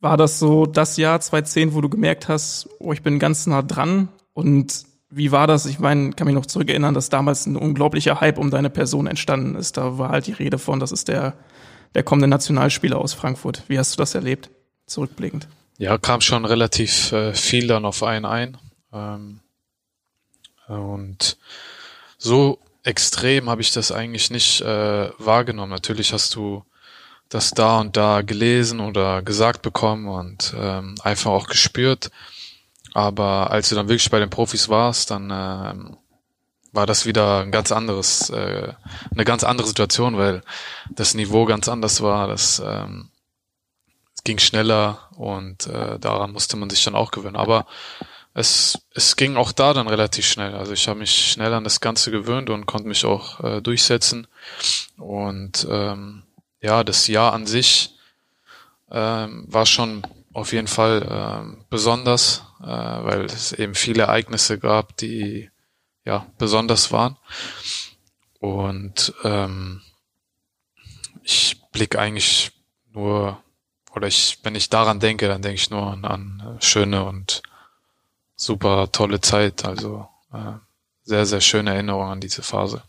War das so das Jahr 2010, wo du gemerkt hast, oh, ich bin ganz nah dran und wie war das? Ich meine, kann mich noch zurückerinnern, dass damals ein unglaublicher Hype um deine Person entstanden ist. Da war halt die Rede von, das ist der der kommende Nationalspieler aus Frankfurt. Wie hast du das erlebt, zurückblickend? Ja, kam schon relativ äh, viel dann auf einen ein. Ähm, und so extrem habe ich das eigentlich nicht äh, wahrgenommen. Natürlich hast du das da und da gelesen oder gesagt bekommen und ähm, einfach auch gespürt. Aber als du dann wirklich bei den Profis warst, dann ähm, war das wieder ein ganz anderes, äh, eine ganz andere Situation, weil das Niveau ganz anders war. Das ähm, es ging schneller und äh, daran musste man sich dann auch gewöhnen. Aber es, es ging auch da dann relativ schnell. Also ich habe mich schnell an das Ganze gewöhnt und konnte mich auch äh, durchsetzen. Und ähm, ja, das Jahr an sich ähm, war schon auf jeden Fall ähm, besonders, äh, weil es eben viele Ereignisse gab, die ja, besonders waren. Und ähm, ich blicke eigentlich nur, oder ich, wenn ich daran denke, dann denke ich nur an, an schöne und super tolle Zeit. Also äh, sehr, sehr schöne Erinnerungen an diese Phase.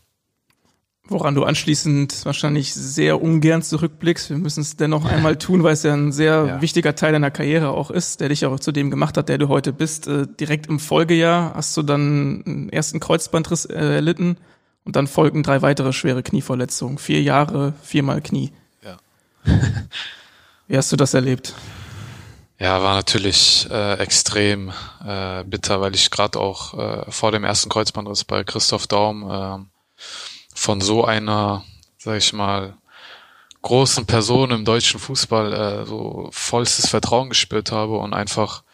Woran du anschließend wahrscheinlich sehr ungern zurückblickst. Wir müssen es dennoch einmal tun, weil es ja ein sehr ja. wichtiger Teil deiner Karriere auch ist, der dich auch zu dem gemacht hat, der du heute bist. Äh, direkt im Folgejahr hast du dann einen ersten Kreuzbandriss äh, erlitten und dann folgen drei weitere schwere Knieverletzungen. Vier Jahre, viermal Knie. Ja. Wie hast du das erlebt? Ja, war natürlich äh, extrem äh, bitter, weil ich gerade auch äh, vor dem ersten Kreuzbandriss bei Christoph Daum äh, von so einer, sag ich mal, großen Person im deutschen Fußball äh, so vollstes Vertrauen gespürt habe und einfach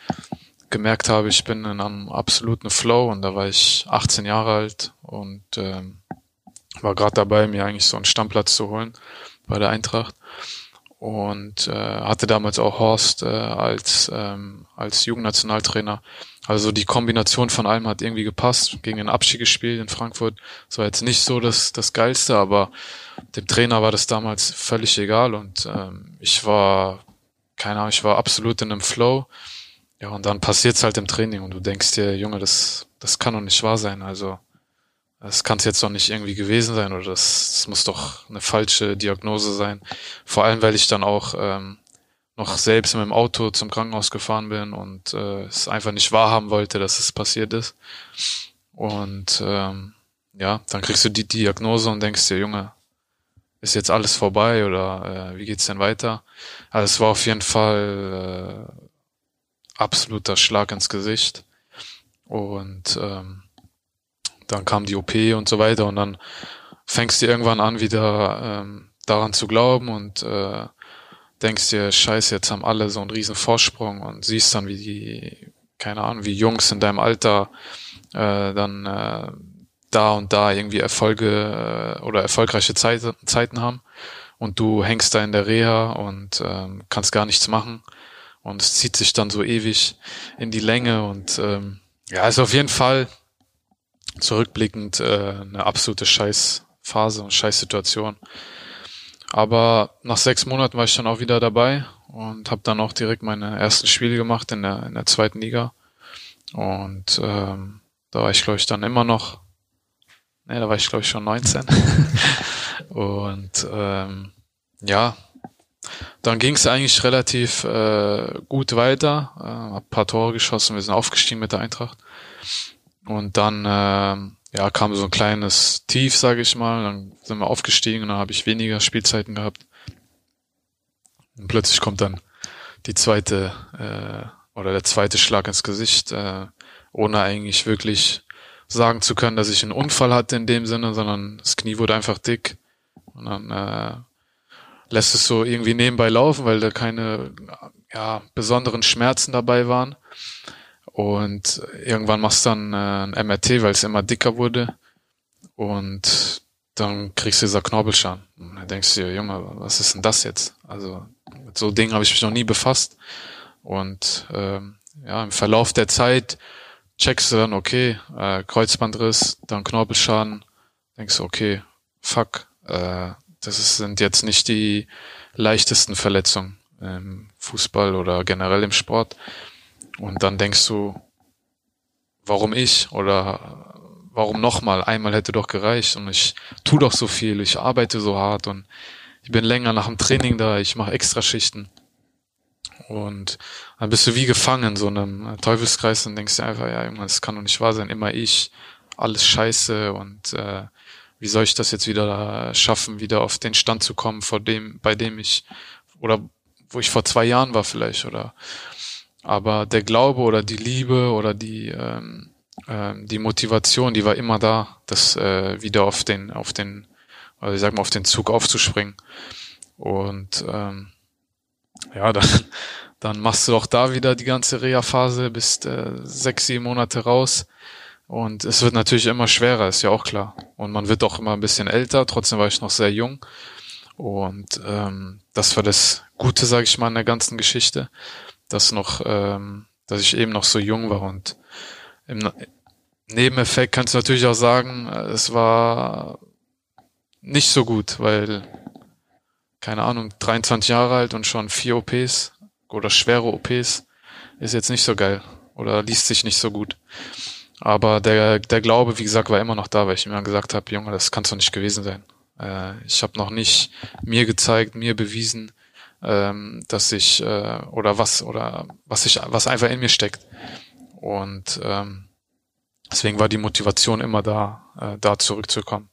gemerkt habe, ich bin in einem absoluten Flow und da war ich 18 Jahre alt und ähm, war gerade dabei, mir eigentlich so einen Stammplatz zu holen bei der Eintracht und äh, hatte damals auch Horst äh, als ähm, als Jugendnationaltrainer also die Kombination von allem hat irgendwie gepasst. Gegen den Abschied gespielt in Frankfurt. Das war jetzt nicht so das, das Geilste, aber dem Trainer war das damals völlig egal und ähm, ich war, keine Ahnung, ich war absolut in einem Flow. Ja, und dann passiert's halt im Training und du denkst dir, Junge, das, das kann doch nicht wahr sein. Also das kann es jetzt doch nicht irgendwie gewesen sein oder das, das muss doch eine falsche Diagnose sein. Vor allem, weil ich dann auch ähm, noch selbst mit dem Auto zum Krankenhaus gefahren bin und äh, es einfach nicht wahrhaben wollte, dass es passiert ist. Und ähm, ja, dann kriegst du die Diagnose und denkst dir, Junge, ist jetzt alles vorbei oder äh, wie geht's denn weiter? Also es war auf jeden Fall äh, absoluter Schlag ins Gesicht. Und ähm, dann kam die OP und so weiter und dann fängst du irgendwann an, wieder ähm, daran zu glauben und äh, denkst dir, scheiße, jetzt haben alle so einen riesen Vorsprung und siehst dann, wie die, keine Ahnung, wie Jungs in deinem Alter äh, dann äh, da und da irgendwie Erfolge äh, oder erfolgreiche Zeit, Zeiten haben und du hängst da in der Reha und ähm, kannst gar nichts machen und es zieht sich dann so ewig in die Länge und ähm, ja, ist auf jeden Fall zurückblickend äh, eine absolute Scheißphase und Scheißsituation. Aber nach sechs Monaten war ich dann auch wieder dabei und habe dann auch direkt meine ersten Spiele gemacht in der, in der zweiten Liga. Und ähm, da war ich, glaube ich, dann immer noch, ne, da war ich, glaube ich, schon 19. und ähm, ja, dann ging es eigentlich relativ äh, gut weiter. Äh, hab ein paar Tore geschossen, wir sind aufgestiegen mit der Eintracht. Und dann äh, ja, kam so ein kleines Tief, sage ich mal. Dann sind wir aufgestiegen und dann habe ich weniger Spielzeiten gehabt. Und plötzlich kommt dann die zweite äh, oder der zweite Schlag ins Gesicht, äh, ohne eigentlich wirklich sagen zu können, dass ich einen Unfall hatte in dem Sinne, sondern das Knie wurde einfach dick und dann äh, lässt es so irgendwie nebenbei laufen, weil da keine ja, besonderen Schmerzen dabei waren. Und irgendwann machst du dann äh, ein MRT, weil es immer dicker wurde. und dann kriegst du dieser Knorpelschaden. Und dann denkst du dir, Junge, was ist denn das jetzt? Also mit so Dingen habe ich mich noch nie befasst. Und ähm, ja, im Verlauf der Zeit checkst du dann, okay, äh, Kreuzbandriss, dann Knorpelschaden, denkst du, okay, fuck, äh, das ist, sind jetzt nicht die leichtesten Verletzungen im Fußball oder generell im Sport. Und dann denkst du, warum ich oder warum nochmal? Einmal hätte doch gereicht und ich tu doch so viel, ich arbeite so hart und ich bin länger nach dem Training da, ich mache extra Schichten. Und dann bist du wie gefangen in so einem Teufelskreis und denkst dir einfach, ja, Junge, das kann doch nicht wahr sein, immer ich, alles scheiße und äh, wie soll ich das jetzt wieder schaffen, wieder auf den Stand zu kommen, vor dem, bei dem ich, oder wo ich vor zwei Jahren war vielleicht, oder aber der Glaube oder die Liebe oder die ähm, ähm, die Motivation, die war immer da, das äh, wieder auf den auf den also ich sag mal auf den Zug aufzuspringen. Und ähm, ja dann dann machst du doch da wieder die ganze Reha-Phase, bist äh, sechs sieben Monate raus. Und es wird natürlich immer schwerer, ist ja auch klar. Und man wird auch immer ein bisschen älter, trotzdem war ich noch sehr jung. Und ähm, das war das Gute, sage ich mal, in der ganzen Geschichte dass noch, ähm, dass ich eben noch so jung war und im Nebeneffekt kannst du natürlich auch sagen, es war nicht so gut, weil, keine Ahnung, 23 Jahre alt und schon vier OPs oder schwere OPs ist jetzt nicht so geil oder liest sich nicht so gut. Aber der, der Glaube, wie gesagt, war immer noch da, weil ich mir gesagt habe, Junge, das kannst doch nicht gewesen sein. Äh, ich habe noch nicht mir gezeigt, mir bewiesen, ähm, dass ich äh, oder was oder was ich was einfach in mir steckt. Und ähm, deswegen war die Motivation immer da äh, da zurückzukommen.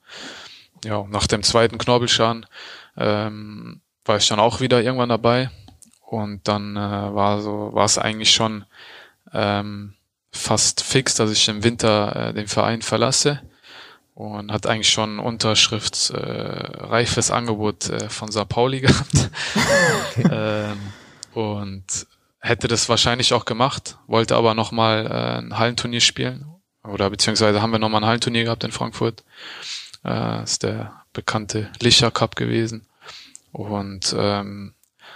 Ja nach dem zweiten Knorpelschaden ähm, war ich dann auch wieder irgendwann dabei. Und dann äh, war so war es eigentlich schon ähm, fast fix dass ich im Winter äh, den Verein verlasse und hat eigentlich schon ein unterschriftsreifes äh, Angebot äh, von St. Pauli gehabt. Okay. ähm, und hätte das wahrscheinlich auch gemacht, wollte aber nochmal äh, ein Hallenturnier spielen. Oder beziehungsweise haben wir nochmal ein Hallenturnier gehabt in Frankfurt. Äh, ist der bekannte Licher Cup gewesen. Und ähm,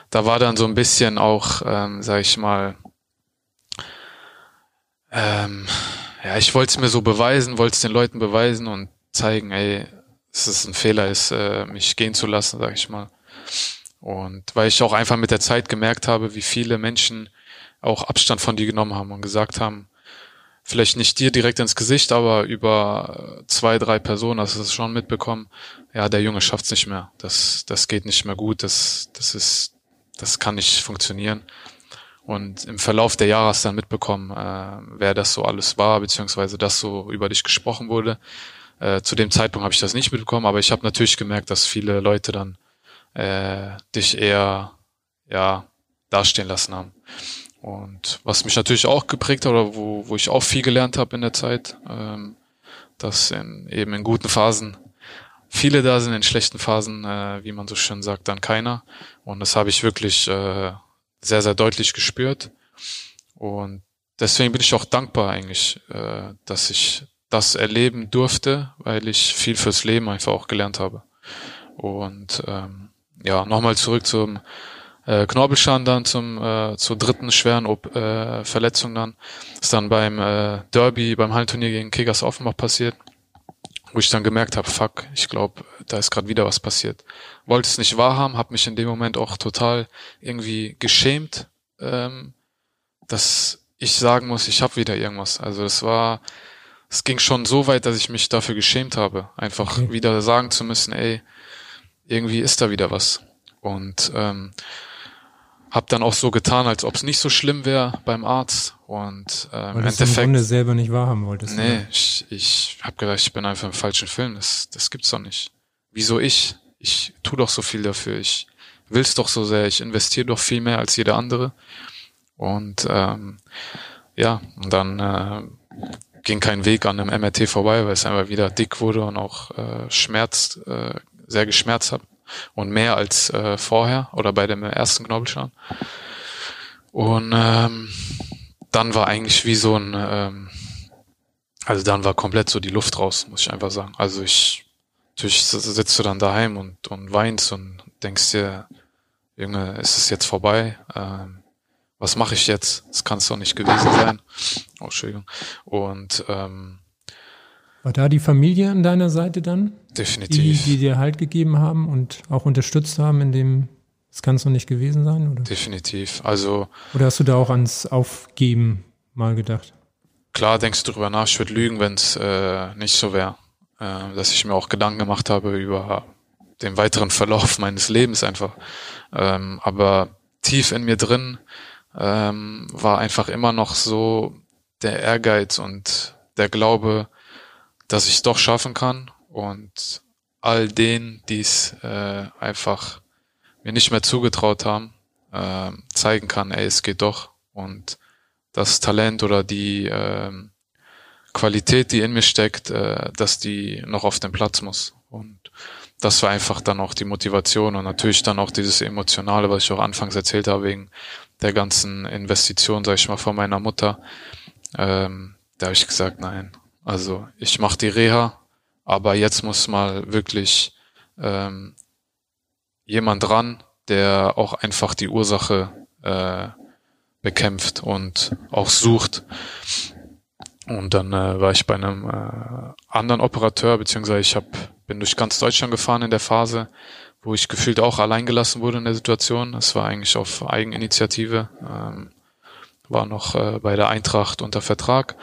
da war dann so ein bisschen auch, ähm, sag ich mal, ähm, ja, ich wollte es mir so beweisen, wollte es den Leuten beweisen und zeigen, ey, dass es ein Fehler ist, äh, mich gehen zu lassen, sag ich mal. Und weil ich auch einfach mit der Zeit gemerkt habe, wie viele Menschen auch Abstand von dir genommen haben und gesagt haben, vielleicht nicht dir direkt ins Gesicht, aber über zwei, drei Personen hast du es schon mitbekommen, ja, der Junge schafft's nicht mehr. Das, das geht nicht mehr gut, das, das ist, das kann nicht funktionieren. Und im Verlauf der Jahre hast du dann mitbekommen, äh, wer das so alles war, beziehungsweise das so über dich gesprochen wurde. Äh, zu dem Zeitpunkt habe ich das nicht mitbekommen, aber ich habe natürlich gemerkt, dass viele Leute dann äh, dich eher ja dastehen lassen haben. Und was mich natürlich auch geprägt hat oder wo, wo ich auch viel gelernt habe in der Zeit, ähm, dass in, eben in guten Phasen viele da sind, in schlechten Phasen, äh, wie man so schön sagt, dann keiner. Und das habe ich wirklich äh, sehr, sehr deutlich gespürt. Und deswegen bin ich auch dankbar eigentlich, äh, dass ich das erleben durfte, weil ich viel fürs Leben einfach auch gelernt habe. Und ähm, ja, nochmal zurück zum äh, Knorpelschaden dann zum äh, zur dritten schweren äh, Verletzung dann. ist dann beim äh, Derby, beim Hallenturnier gegen Kegas Offenbach passiert, wo ich dann gemerkt habe, fuck, ich glaube, da ist gerade wieder was passiert. Wollte es nicht wahrhaben, habe mich in dem Moment auch total irgendwie geschämt, ähm, dass ich sagen muss, ich habe wieder irgendwas. Also es war, es ging schon so weit, dass ich mich dafür geschämt habe, einfach okay. wieder sagen zu müssen, ey, irgendwie ist da wieder was. Und ähm, habe dann auch so getan, als ob es nicht so schlimm wäre beim Arzt. Und ähm, Weil im Endeffekt. Im Grunde selber nicht wahrhaben wolltest. Nee, oder? ich, ich habe gedacht, ich bin einfach im falschen Film. Das, das gibt's doch nicht. Wieso ich? Ich tu doch so viel dafür. Ich will's doch so sehr. Ich investiere doch viel mehr als jeder andere. Und ähm, ja, und dann äh, ging kein Weg an einem MRT vorbei, weil es einfach wieder dick wurde und auch äh, schmerzt, äh, sehr geschmerzt hat und mehr als äh, vorher oder bei dem ersten Knorpelschaden. Und ähm, dann war eigentlich wie so ein, ähm, also dann war komplett so die Luft raus, muss ich einfach sagen. Also ich, natürlich sitzt du dann daheim und, und weinst und denkst dir, Junge, ist es jetzt vorbei? Ähm, was mache ich jetzt? Das kann es doch nicht gewesen sein. Oh, Entschuldigung. Und ähm, war da die Familie an deiner Seite dann? Definitiv. Die, die dir Halt gegeben haben und auch unterstützt haben, in dem es kann es noch nicht gewesen sein, oder? Definitiv. Also. Oder hast du da auch ans Aufgeben mal gedacht? Klar denkst du drüber nach, ich würde lügen, wenn es äh, nicht so wäre. Äh, dass ich mir auch Gedanken gemacht habe über den weiteren Verlauf meines Lebens einfach. Ähm, aber tief in mir drin ähm, war einfach immer noch so der Ehrgeiz und der Glaube, dass ich es doch schaffen kann und all denen, die es äh, einfach mir nicht mehr zugetraut haben, äh, zeigen kann, ey, es geht doch und das Talent oder die äh, Qualität, die in mir steckt, äh, dass die noch auf den Platz muss. Und das war einfach dann auch die Motivation und natürlich dann auch dieses Emotionale, was ich auch anfangs erzählt habe, wegen der ganzen Investition, sag ich mal, von meiner Mutter. Ähm, da habe ich gesagt, nein, also ich mache die Reha, aber jetzt muss mal wirklich ähm, jemand ran, der auch einfach die Ursache äh, bekämpft und auch sucht. Und dann äh, war ich bei einem äh, anderen Operateur, beziehungsweise ich hab, bin durch ganz Deutschland gefahren in der Phase, wo ich gefühlt auch allein gelassen wurde in der Situation. Es war eigentlich auf Eigeninitiative, ähm, war noch äh, bei der Eintracht unter Vertrag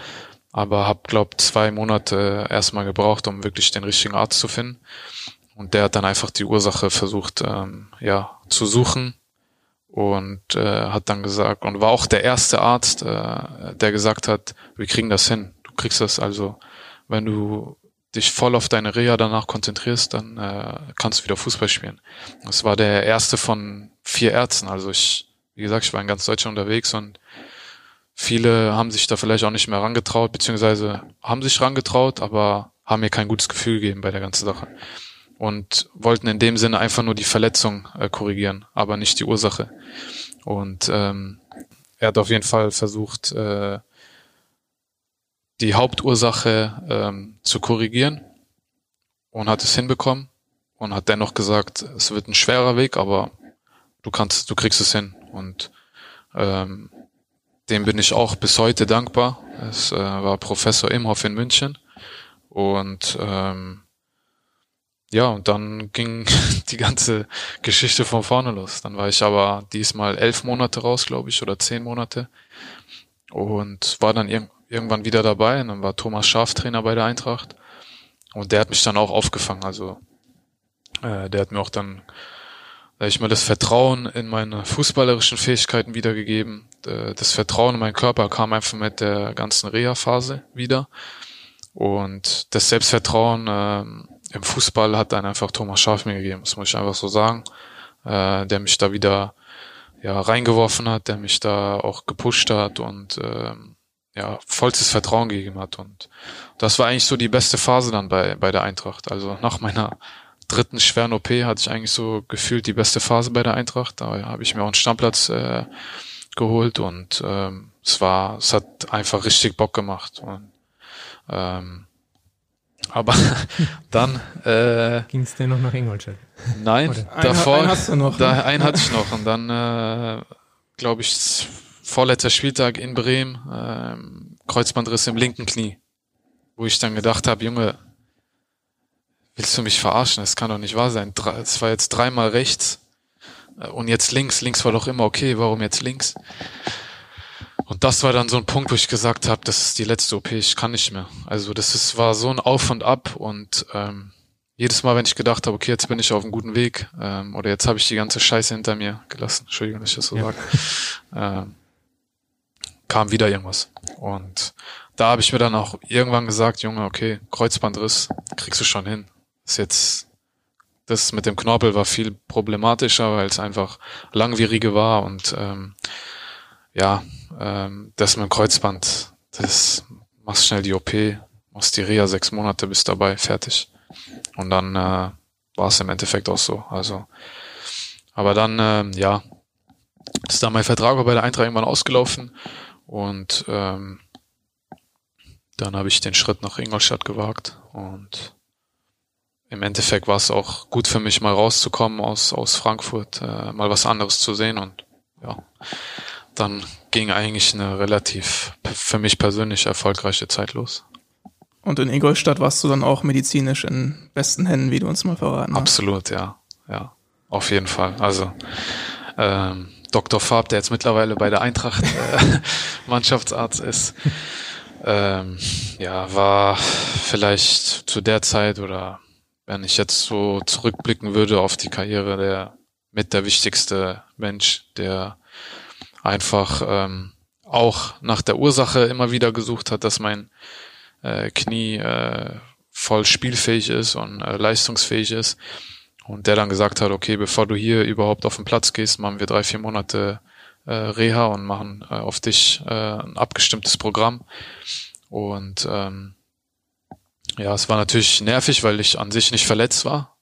aber habe glaub zwei Monate erstmal gebraucht, um wirklich den richtigen Arzt zu finden. Und der hat dann einfach die Ursache versucht, ähm, ja, zu suchen und äh, hat dann gesagt und war auch der erste Arzt, äh, der gesagt hat, wir kriegen das hin. Du kriegst das also, wenn du dich voll auf deine Reha danach konzentrierst, dann äh, kannst du wieder Fußball spielen. Das war der erste von vier Ärzten. Also ich, wie gesagt, ich war in ganz Deutschland unterwegs und Viele haben sich da vielleicht auch nicht mehr rangetraut, beziehungsweise haben sich rangetraut, aber haben mir kein gutes Gefühl gegeben bei der ganzen Sache. Und wollten in dem Sinne einfach nur die Verletzung äh, korrigieren, aber nicht die Ursache. Und ähm, er hat auf jeden Fall versucht, äh, die Hauptursache ähm, zu korrigieren und hat es hinbekommen und hat dennoch gesagt, es wird ein schwerer Weg, aber du kannst, du kriegst es hin. Und ähm, dem bin ich auch bis heute dankbar. Es äh, war Professor Imhoff in München. Und ähm, ja, und dann ging die ganze Geschichte von vorne los. Dann war ich aber diesmal elf Monate raus, glaube ich, oder zehn Monate. Und war dann ir irgendwann wieder dabei. Und dann war Thomas Scharf Trainer bei der Eintracht. Und der hat mich dann auch aufgefangen. Also äh, der hat mir auch dann da ich mir das Vertrauen in meine fußballerischen Fähigkeiten wiedergegeben. Das Vertrauen in meinen Körper kam einfach mit der ganzen Reha-Phase wieder. Und das Selbstvertrauen äh, im Fußball hat dann einfach Thomas Schaf mir gegeben, das muss ich einfach so sagen. Äh, der mich da wieder ja, reingeworfen hat, der mich da auch gepusht hat und äh, ja, vollstes Vertrauen gegeben hat. Und das war eigentlich so die beste Phase dann bei, bei der Eintracht. Also nach meiner dritten schweren OP hatte ich eigentlich so gefühlt die beste Phase bei der Eintracht. Da habe ich mir auch einen Stammplatz äh, geholt und ähm, es war, es hat einfach richtig Bock gemacht. Und, ähm, aber dann äh, ging es denn noch nach Ingolstadt? Nein, Oder? davor, einen, hast du noch, da, einen hatte ich noch und dann äh, glaube ich vorletzter Spieltag in Bremen äh, Kreuzbandriss im linken Knie, wo ich dann gedacht habe, Junge, Willst du mich verarschen? Das kann doch nicht wahr sein. Es war jetzt dreimal rechts äh, und jetzt links. Links war doch immer okay. Warum jetzt links? Und das war dann so ein Punkt, wo ich gesagt habe, das ist die letzte OP, ich kann nicht mehr. Also das ist, war so ein Auf und Ab und ähm, jedes Mal, wenn ich gedacht habe, okay, jetzt bin ich auf einem guten Weg ähm, oder jetzt habe ich die ganze Scheiße hinter mir gelassen, Entschuldigung, dass ich das so ja. sage, ähm, kam wieder irgendwas. Und da habe ich mir dann auch irgendwann gesagt, Junge, okay, Kreuzbandriss, kriegst du schon hin. Ist jetzt, das mit dem Knorpel war viel problematischer, weil es einfach langwierige war und ähm, ja, ähm, das mit dem Kreuzband, das machst schnell die OP, machst die Reha sechs Monate, bist dabei, fertig. Und dann äh, war es im Endeffekt auch so. Also, aber dann, ähm, ja, ist dann mein Vertrag bei der Eintracht irgendwann ausgelaufen und ähm, dann habe ich den Schritt nach Ingolstadt gewagt und im Endeffekt war es auch gut für mich, mal rauszukommen aus, aus Frankfurt, äh, mal was anderes zu sehen und ja, dann ging eigentlich eine relativ für mich persönlich erfolgreiche Zeit los. Und in Ingolstadt warst du dann auch medizinisch in besten Händen, wie du uns mal verraten hast. Absolut, ja. Ja, auf jeden Fall. Also ähm, Dr. Farb, der jetzt mittlerweile bei der Eintracht äh, Mannschaftsarzt ist, ähm, ja, war vielleicht zu der Zeit oder wenn ich jetzt so zurückblicken würde auf die Karriere, der mit der wichtigste Mensch, der einfach ähm, auch nach der Ursache immer wieder gesucht hat, dass mein äh, Knie äh, voll spielfähig ist und äh, leistungsfähig ist. Und der dann gesagt hat, okay, bevor du hier überhaupt auf den Platz gehst, machen wir drei, vier Monate äh, Reha und machen äh, auf dich äh, ein abgestimmtes Programm. Und ähm, ja, es war natürlich nervig, weil ich an sich nicht verletzt war.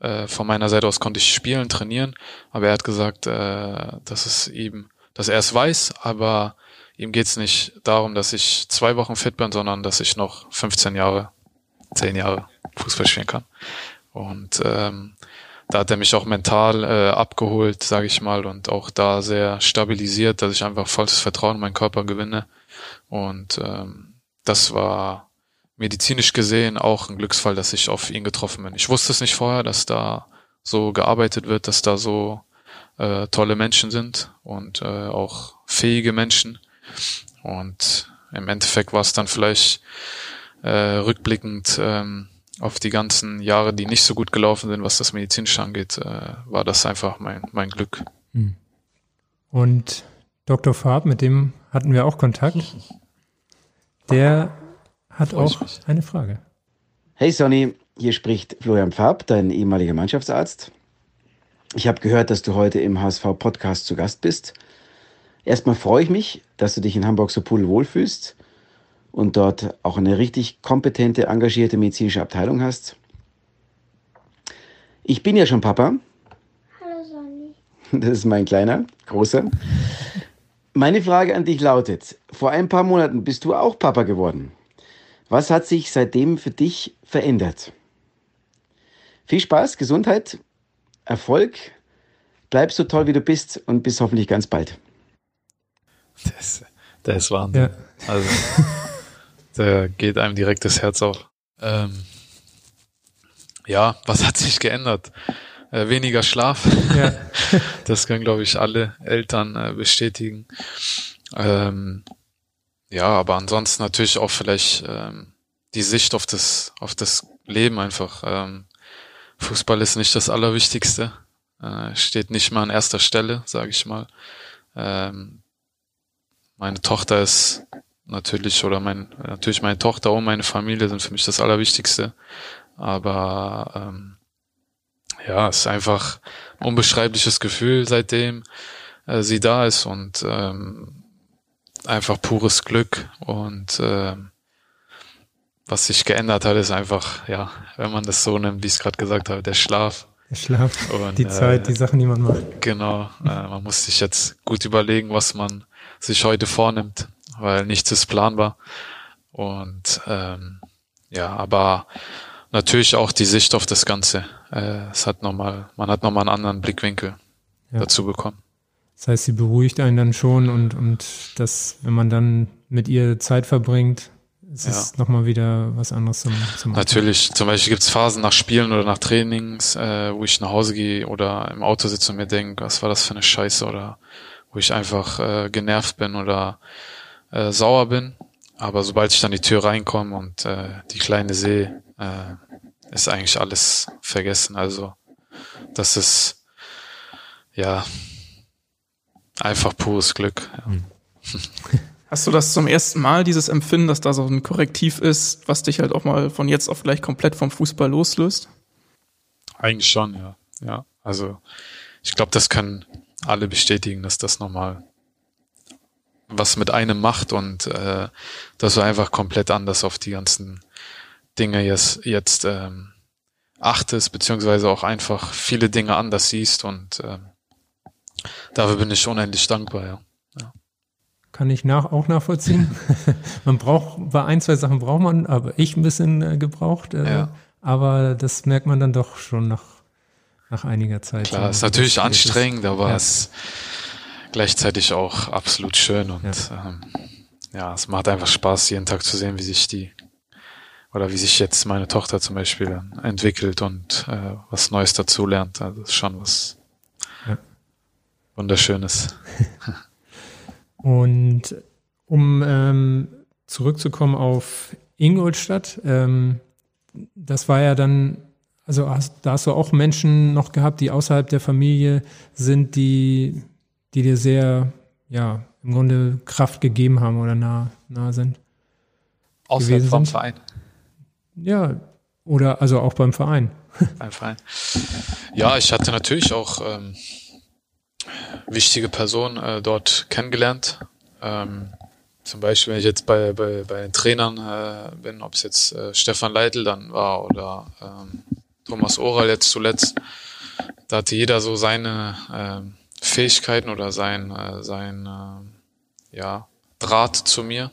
Äh, von meiner Seite aus konnte ich spielen, trainieren, aber er hat gesagt, äh, dass es ihm, dass er es weiß, aber ihm geht's nicht darum, dass ich zwei Wochen fit bin, sondern dass ich noch 15 Jahre, 10 Jahre Fußball spielen kann. Und ähm, da hat er mich auch mental äh, abgeholt, sage ich mal, und auch da sehr stabilisiert, dass ich einfach volles Vertrauen in meinen Körper gewinne. Und ähm, das war medizinisch gesehen auch ein Glücksfall, dass ich auf ihn getroffen bin. Ich wusste es nicht vorher, dass da so gearbeitet wird, dass da so äh, tolle Menschen sind und äh, auch fähige Menschen. Und im Endeffekt war es dann vielleicht äh, rückblickend ähm, auf die ganzen Jahre, die nicht so gut gelaufen sind, was das medizinische angeht, äh, war das einfach mein, mein Glück. Hm. Und Dr. Farb, mit dem hatten wir auch Kontakt. Der hat auch eine Frage. Hey Sonny, hier spricht Florian Farb, dein ehemaliger Mannschaftsarzt. Ich habe gehört, dass du heute im HSV-Podcast zu Gast bist. Erstmal freue ich mich, dass du dich in Hamburg so pudelwohl fühlst und dort auch eine richtig kompetente, engagierte medizinische Abteilung hast. Ich bin ja schon Papa. Hallo Sonny. Das ist mein kleiner, großer. Meine Frage an dich lautet, vor ein paar Monaten bist du auch Papa geworden. Was hat sich seitdem für dich verändert? Viel Spaß, Gesundheit, Erfolg. Bleib so toll, wie du bist und bis hoffentlich ganz bald. Das, das ist Wahnsinn. Ja. Also, da geht einem direkt das Herz auf. Ähm, ja, was hat sich geändert? Äh, weniger Schlaf. Ja. das können, glaube ich, alle Eltern äh, bestätigen. Ähm, ja, aber ansonsten natürlich auch vielleicht ähm, die Sicht auf das, auf das Leben einfach. Ähm, Fußball ist nicht das Allerwichtigste, äh, steht nicht mal an erster Stelle, sage ich mal. Ähm, meine Tochter ist natürlich, oder mein, natürlich meine Tochter und meine Familie sind für mich das Allerwichtigste. Aber ähm, ja, es ist einfach ein unbeschreibliches Gefühl, seitdem äh, sie da ist und ähm, einfach pures Glück. Und äh, was sich geändert hat, ist einfach, ja, wenn man das so nimmt, wie ich es gerade gesagt habe, der Schlaf. Der Schlaf, und, die Zeit, äh, die Sachen, die man macht. Genau, äh, man muss sich jetzt gut überlegen, was man sich heute vornimmt, weil nichts ist planbar. Und ähm, ja, aber natürlich auch die Sicht auf das Ganze. Äh, es hat nochmal, man hat nochmal einen anderen Blickwinkel ja. dazu bekommen. Das heißt, sie beruhigt einen dann schon und, und das, wenn man dann mit ihr Zeit verbringt, ist ja. es nochmal wieder was anderes zum, zum Natürlich, zum Beispiel gibt es Phasen nach Spielen oder nach Trainings, äh, wo ich nach Hause gehe oder im Auto sitze und mir denke, was war das für eine Scheiße oder wo ich einfach äh, genervt bin oder äh, sauer bin. Aber sobald ich dann die Tür reinkomme und äh, die Kleine sehe, äh, ist eigentlich alles vergessen. Also das ist ja einfach pures Glück. Ja. Hm. Hast du das zum ersten Mal, dieses Empfinden, dass da so ein Korrektiv ist, was dich halt auch mal von jetzt auf gleich komplett vom Fußball loslöst? Eigentlich schon, ja. Ja, also ich glaube, das kann alle bestätigen, dass das nochmal was mit einem macht und äh, dass du einfach komplett anders auf die ganzen Dinge jetzt, jetzt ähm, achtest, beziehungsweise auch einfach viele Dinge anders siehst und ähm, dafür bin ich unendlich dankbar, ja. ja. kann ich nach, auch nachvollziehen. man braucht, bei ein, zwei Sachen braucht man, aber ich ein bisschen äh, gebraucht. Äh, ja. Aber das merkt man dann doch schon nach, nach einiger Zeit. Klar, ist natürlich anstrengend, ist. aber es ist gleichzeitig auch absolut schön und ja. Ähm, ja, es macht einfach Spaß, jeden Tag zu sehen, wie sich die oder wie sich jetzt meine Tochter zum Beispiel entwickelt und äh, was Neues dazu lernt. Also das ist schon was ja. Wunderschönes. und um ähm, zurückzukommen auf Ingolstadt, ähm, das war ja dann, also hast, da hast du auch Menschen noch gehabt, die außerhalb der Familie sind, die, die dir sehr, ja, im Grunde Kraft gegeben haben oder nah, nah sind. Außerhalb vom sind. Verein. Ja, oder also auch beim Verein. Beim Verein. Ja, ich hatte natürlich auch ähm, wichtige Personen äh, dort kennengelernt. Ähm, zum Beispiel, wenn ich jetzt bei, bei, bei den Trainern äh, bin, ob es jetzt äh, Stefan Leitl dann war oder ähm, Thomas Oral jetzt zuletzt, da hatte jeder so seine äh, Fähigkeiten oder sein, äh, sein äh, ja, Draht zu mir.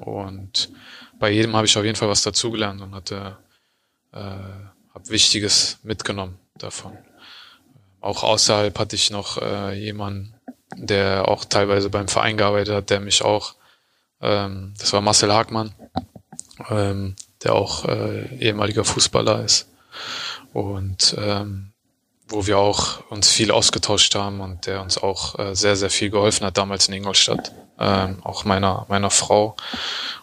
Und bei jedem habe ich auf jeden Fall was dazugelernt und hatte äh, hab Wichtiges mitgenommen davon. Auch außerhalb hatte ich noch äh, jemanden, der auch teilweise beim Verein gearbeitet hat, der mich auch, ähm, das war Marcel Hagmann, ähm, der auch äh, ehemaliger Fußballer ist und ähm, wo wir auch uns viel ausgetauscht haben und der uns auch äh, sehr, sehr viel geholfen hat damals in Ingolstadt, ähm, auch meiner, meiner Frau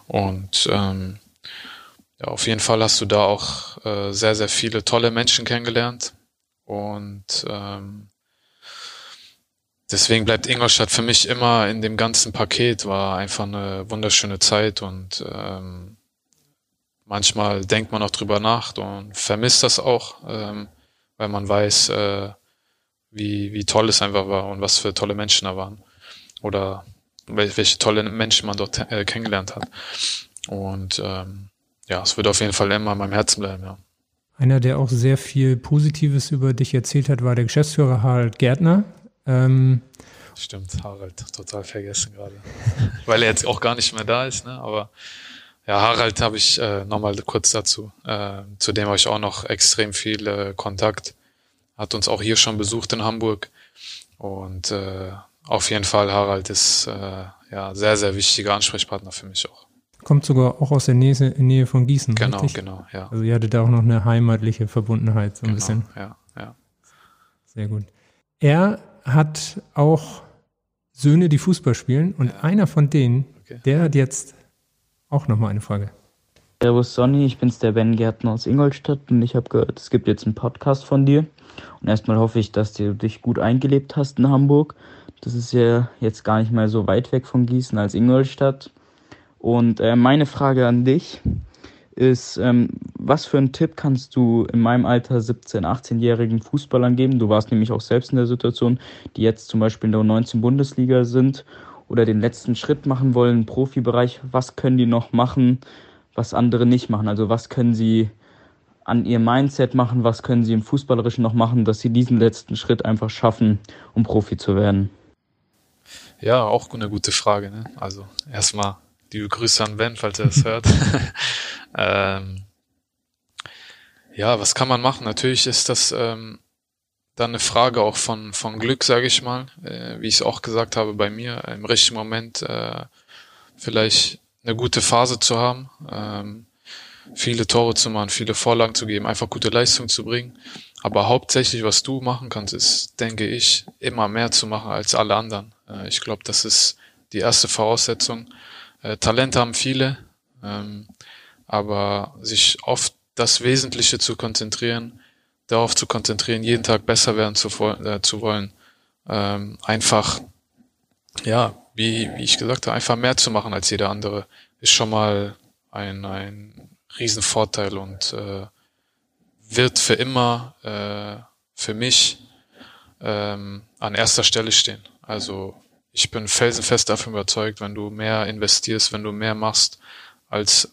und ähm, ja, auf jeden Fall hast du da auch äh, sehr, sehr viele tolle Menschen kennengelernt. Und ähm, deswegen bleibt Ingolstadt für mich immer in dem ganzen Paket, war einfach eine wunderschöne Zeit und ähm, manchmal denkt man auch drüber nach und vermisst das auch, ähm, weil man weiß, äh, wie, wie toll es einfach war und was für tolle Menschen da waren. Oder welche tolle Menschen man dort äh, kennengelernt hat. Und ähm, ja, es wird auf jeden Fall immer in meinem Herzen bleiben, ja. Einer, der auch sehr viel Positives über dich erzählt hat, war der Geschäftsführer Harald Gärtner. Ähm, Stimmt, Harald, total vergessen gerade. Weil er jetzt auch gar nicht mehr da ist, ne? Aber ja, Harald habe ich äh, nochmal kurz dazu. Äh, zu dem habe ich auch noch extrem viel äh, Kontakt. Hat uns auch hier schon besucht in Hamburg. Und äh, auf jeden Fall, Harald ist äh, ja sehr, sehr wichtiger Ansprechpartner für mich auch. Kommt sogar auch aus der Nähe, Nähe von Gießen. Genau, richtig? genau, ja. Also ihr hattet da auch noch eine heimatliche Verbundenheit, so ein genau, bisschen. Ja, ja. Sehr gut. Er hat auch Söhne, die Fußball spielen und ja. einer von denen, okay. der hat jetzt auch nochmal eine Frage. Servus Sonny, ich bin's der Ben Gärtner aus Ingolstadt und ich habe gehört, es gibt jetzt einen Podcast von dir. Und erstmal hoffe ich, dass du dich gut eingelebt hast in Hamburg das ist ja jetzt gar nicht mal so weit weg von Gießen als Ingolstadt. Und äh, meine Frage an dich ist, ähm, was für einen Tipp kannst du in meinem Alter 17-, 18-jährigen Fußballern geben? Du warst nämlich auch selbst in der Situation, die jetzt zum Beispiel in der 19 Bundesliga sind oder den letzten Schritt machen wollen im Profibereich. Was können die noch machen, was andere nicht machen? Also was können sie an ihr Mindset machen? Was können sie im Fußballerischen noch machen, dass sie diesen letzten Schritt einfach schaffen, um Profi zu werden? Ja, auch eine gute Frage. Ne? Also erstmal liebe Grüße an Ben, falls er das hört. ähm, ja, was kann man machen? Natürlich ist das ähm, dann eine Frage auch von, von Glück, sage ich mal. Äh, wie ich es auch gesagt habe, bei mir im richtigen Moment äh, vielleicht eine gute Phase zu haben, ähm, viele Tore zu machen, viele Vorlagen zu geben, einfach gute Leistung zu bringen. Aber hauptsächlich, was du machen kannst, ist, denke ich, immer mehr zu machen als alle anderen. Äh, ich glaube, das ist die erste Voraussetzung. Äh, Talente haben viele, ähm, aber sich auf das Wesentliche zu konzentrieren, darauf zu konzentrieren, jeden Tag besser werden zu, äh, zu wollen, ähm, einfach, ja, wie, wie ich gesagt habe, einfach mehr zu machen als jeder andere, ist schon mal ein, ein Riesenvorteil und äh, wird für immer äh, für mich ähm, an erster Stelle stehen. Also ich bin felsenfest davon überzeugt, wenn du mehr investierst, wenn du mehr machst als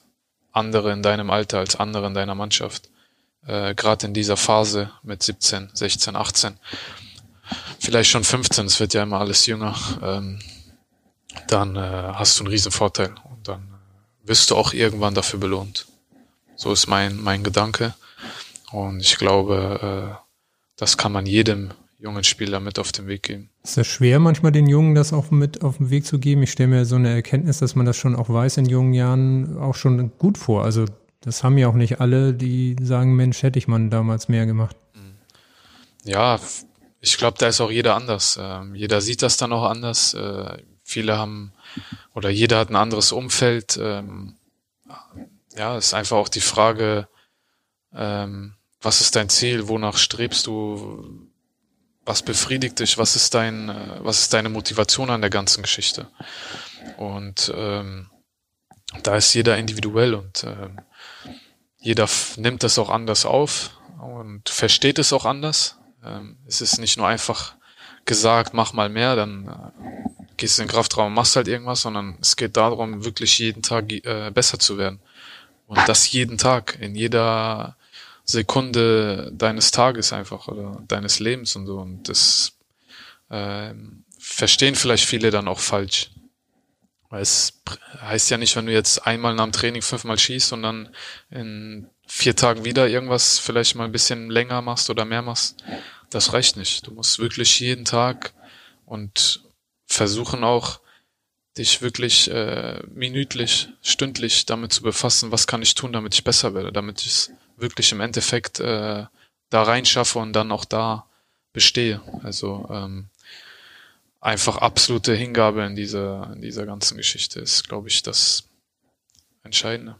andere in deinem Alter, als andere in deiner Mannschaft, äh, gerade in dieser Phase mit 17, 16, 18, vielleicht schon 15, es wird ja immer alles jünger. Ähm, dann äh, hast du einen riesen Vorteil und dann äh, wirst du auch irgendwann dafür belohnt. So ist mein, mein Gedanke. Und ich glaube, äh, das kann man jedem jungen Spieler mit auf den Weg geben. Ist das schwer, manchmal den Jungen das auch mit auf den Weg zu geben? Ich stelle mir so eine Erkenntnis, dass man das schon auch weiß in jungen Jahren, auch schon gut vor. Also das haben ja auch nicht alle, die sagen, Mensch, hätte ich man damals mehr gemacht. Ja, ich glaube, da ist auch jeder anders. Ähm, jeder sieht das dann auch anders. Äh, viele haben oder jeder hat ein anderes Umfeld. Ähm, ja, ist einfach auch die Frage, ähm, was ist dein Ziel, wonach strebst du, was befriedigt dich, was ist dein, äh, was ist deine Motivation an der ganzen Geschichte? Und ähm, da ist jeder individuell und ähm, jeder nimmt das auch anders auf und versteht es auch anders. Ähm, es ist nicht nur einfach gesagt, mach mal mehr, dann äh, gehst du in den Kraftraum und machst halt irgendwas, sondern es geht darum, wirklich jeden Tag äh, besser zu werden. Und das jeden Tag, in jeder Sekunde deines Tages einfach oder deines Lebens und so. Und das äh, verstehen vielleicht viele dann auch falsch. Weil es heißt ja nicht, wenn du jetzt einmal nach dem Training fünfmal schießt und dann in vier Tagen wieder irgendwas vielleicht mal ein bisschen länger machst oder mehr machst, das reicht nicht. Du musst wirklich jeden Tag und versuchen auch, dich wirklich äh, minütlich, stündlich damit zu befassen, was kann ich tun, damit ich besser werde, damit ich es wirklich im Endeffekt äh, da reinschaffe und dann auch da bestehe. Also ähm, einfach absolute Hingabe in dieser, in dieser ganzen Geschichte ist, glaube ich, das Entscheidende.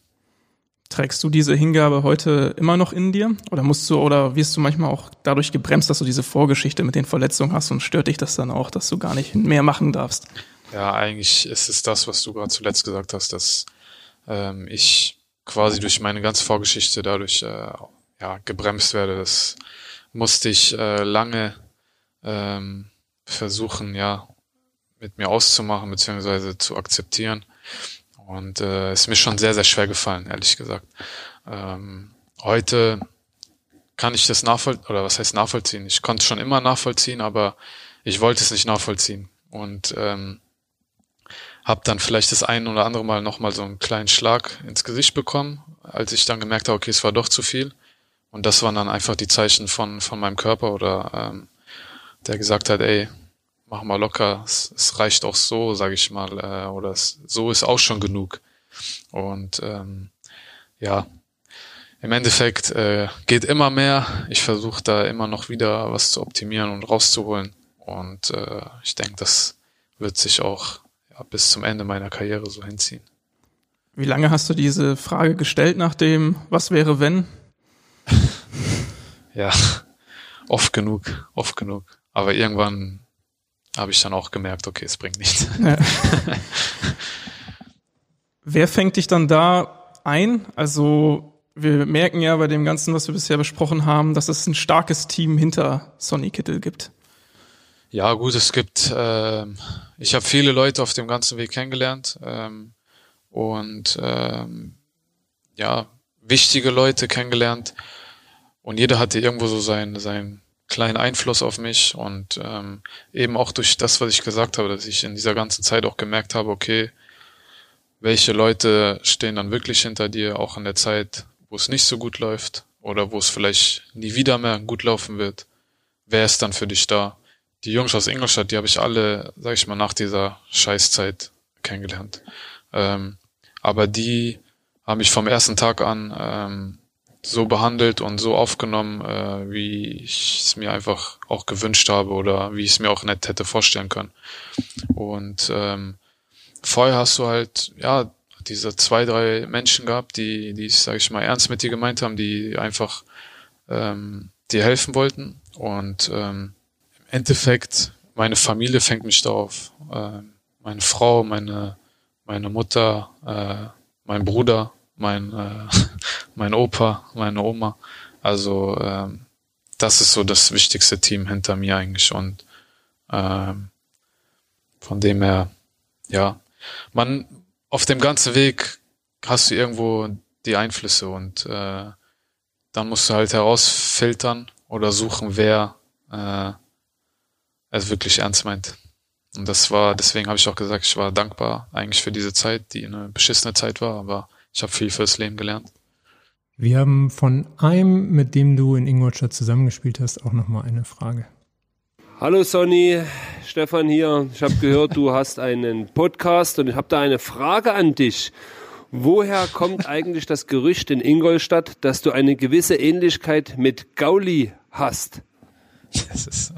Trägst du diese Hingabe heute immer noch in dir? Oder musst du, oder wirst du manchmal auch dadurch gebremst, dass du diese Vorgeschichte mit den Verletzungen hast und stört dich das dann auch, dass du gar nicht mehr machen darfst? Ja, eigentlich ist es das, was du gerade zuletzt gesagt hast, dass ähm, ich quasi durch meine ganze Vorgeschichte dadurch äh, ja, gebremst werde. Das musste ich äh, lange ähm, versuchen, ja, mit mir auszumachen, beziehungsweise zu akzeptieren. Und äh, ist mir schon sehr, sehr schwer gefallen, ehrlich gesagt. Ähm, heute kann ich das nachvollziehen, oder was heißt nachvollziehen? Ich konnte es schon immer nachvollziehen, aber ich wollte es nicht nachvollziehen. Und ähm, habe dann vielleicht das ein oder andere Mal nochmal so einen kleinen Schlag ins Gesicht bekommen, als ich dann gemerkt habe, okay, es war doch zu viel. Und das waren dann einfach die Zeichen von, von meinem Körper oder ähm, der gesagt hat, ey, mach mal locker, es, es reicht auch so, sage ich mal, äh, oder es, so ist auch schon genug. Und ähm, ja, im Endeffekt äh, geht immer mehr. Ich versuche da immer noch wieder was zu optimieren und rauszuholen. Und äh, ich denke, das wird sich auch bis zum Ende meiner Karriere so hinziehen. Wie lange hast du diese Frage gestellt nach dem Was wäre wenn? ja, oft genug, oft genug. Aber irgendwann habe ich dann auch gemerkt, okay, es bringt nichts. Ja. Wer fängt dich dann da ein? Also wir merken ja bei dem Ganzen, was wir bisher besprochen haben, dass es ein starkes Team hinter Sonny Kittel gibt. Ja, gut, es gibt, äh, ich habe viele Leute auf dem ganzen Weg kennengelernt ähm, und ähm, ja, wichtige Leute kennengelernt und jeder hatte irgendwo so sein, sein kleinen Einfluss auf mich und ähm, eben auch durch das, was ich gesagt habe, dass ich in dieser ganzen Zeit auch gemerkt habe, okay, welche Leute stehen dann wirklich hinter dir, auch in der Zeit, wo es nicht so gut läuft oder wo es vielleicht nie wieder mehr gut laufen wird. Wer ist dann für dich da? Die Jungs aus Ingolstadt, die habe ich alle, sag ich mal, nach dieser Scheißzeit kennengelernt. Ähm, aber die haben mich vom ersten Tag an ähm, so behandelt und so aufgenommen, äh, wie ich es mir einfach auch gewünscht habe oder wie ich es mir auch nett hätte vorstellen können. Und ähm, vorher hast du halt, ja, diese zwei, drei Menschen gehabt, die, die sage ich mal, ernst mit dir gemeint haben, die einfach ähm, dir helfen wollten. Und ähm, Endeffekt, meine Familie fängt mich darauf. Äh, meine Frau, meine, meine Mutter, äh, mein Bruder, mein, äh, mein Opa, meine Oma. Also ähm, das ist so das wichtigste Team hinter mir eigentlich und ähm, von dem her, ja, man auf dem ganzen Weg hast du irgendwo die Einflüsse und äh, dann musst du halt herausfiltern oder suchen, wer äh, es wirklich ernst meint. Und das war, deswegen habe ich auch gesagt, ich war dankbar eigentlich für diese Zeit, die eine beschissene Zeit war, aber ich habe viel fürs Leben gelernt. Wir haben von einem, mit dem du in Ingolstadt zusammengespielt hast, auch nochmal eine Frage. Hallo Sonny, Stefan hier. Ich habe gehört, du hast einen Podcast und ich habe da eine Frage an dich. Woher kommt eigentlich das Gerücht in Ingolstadt, dass du eine gewisse Ähnlichkeit mit Gauli hast? Das ist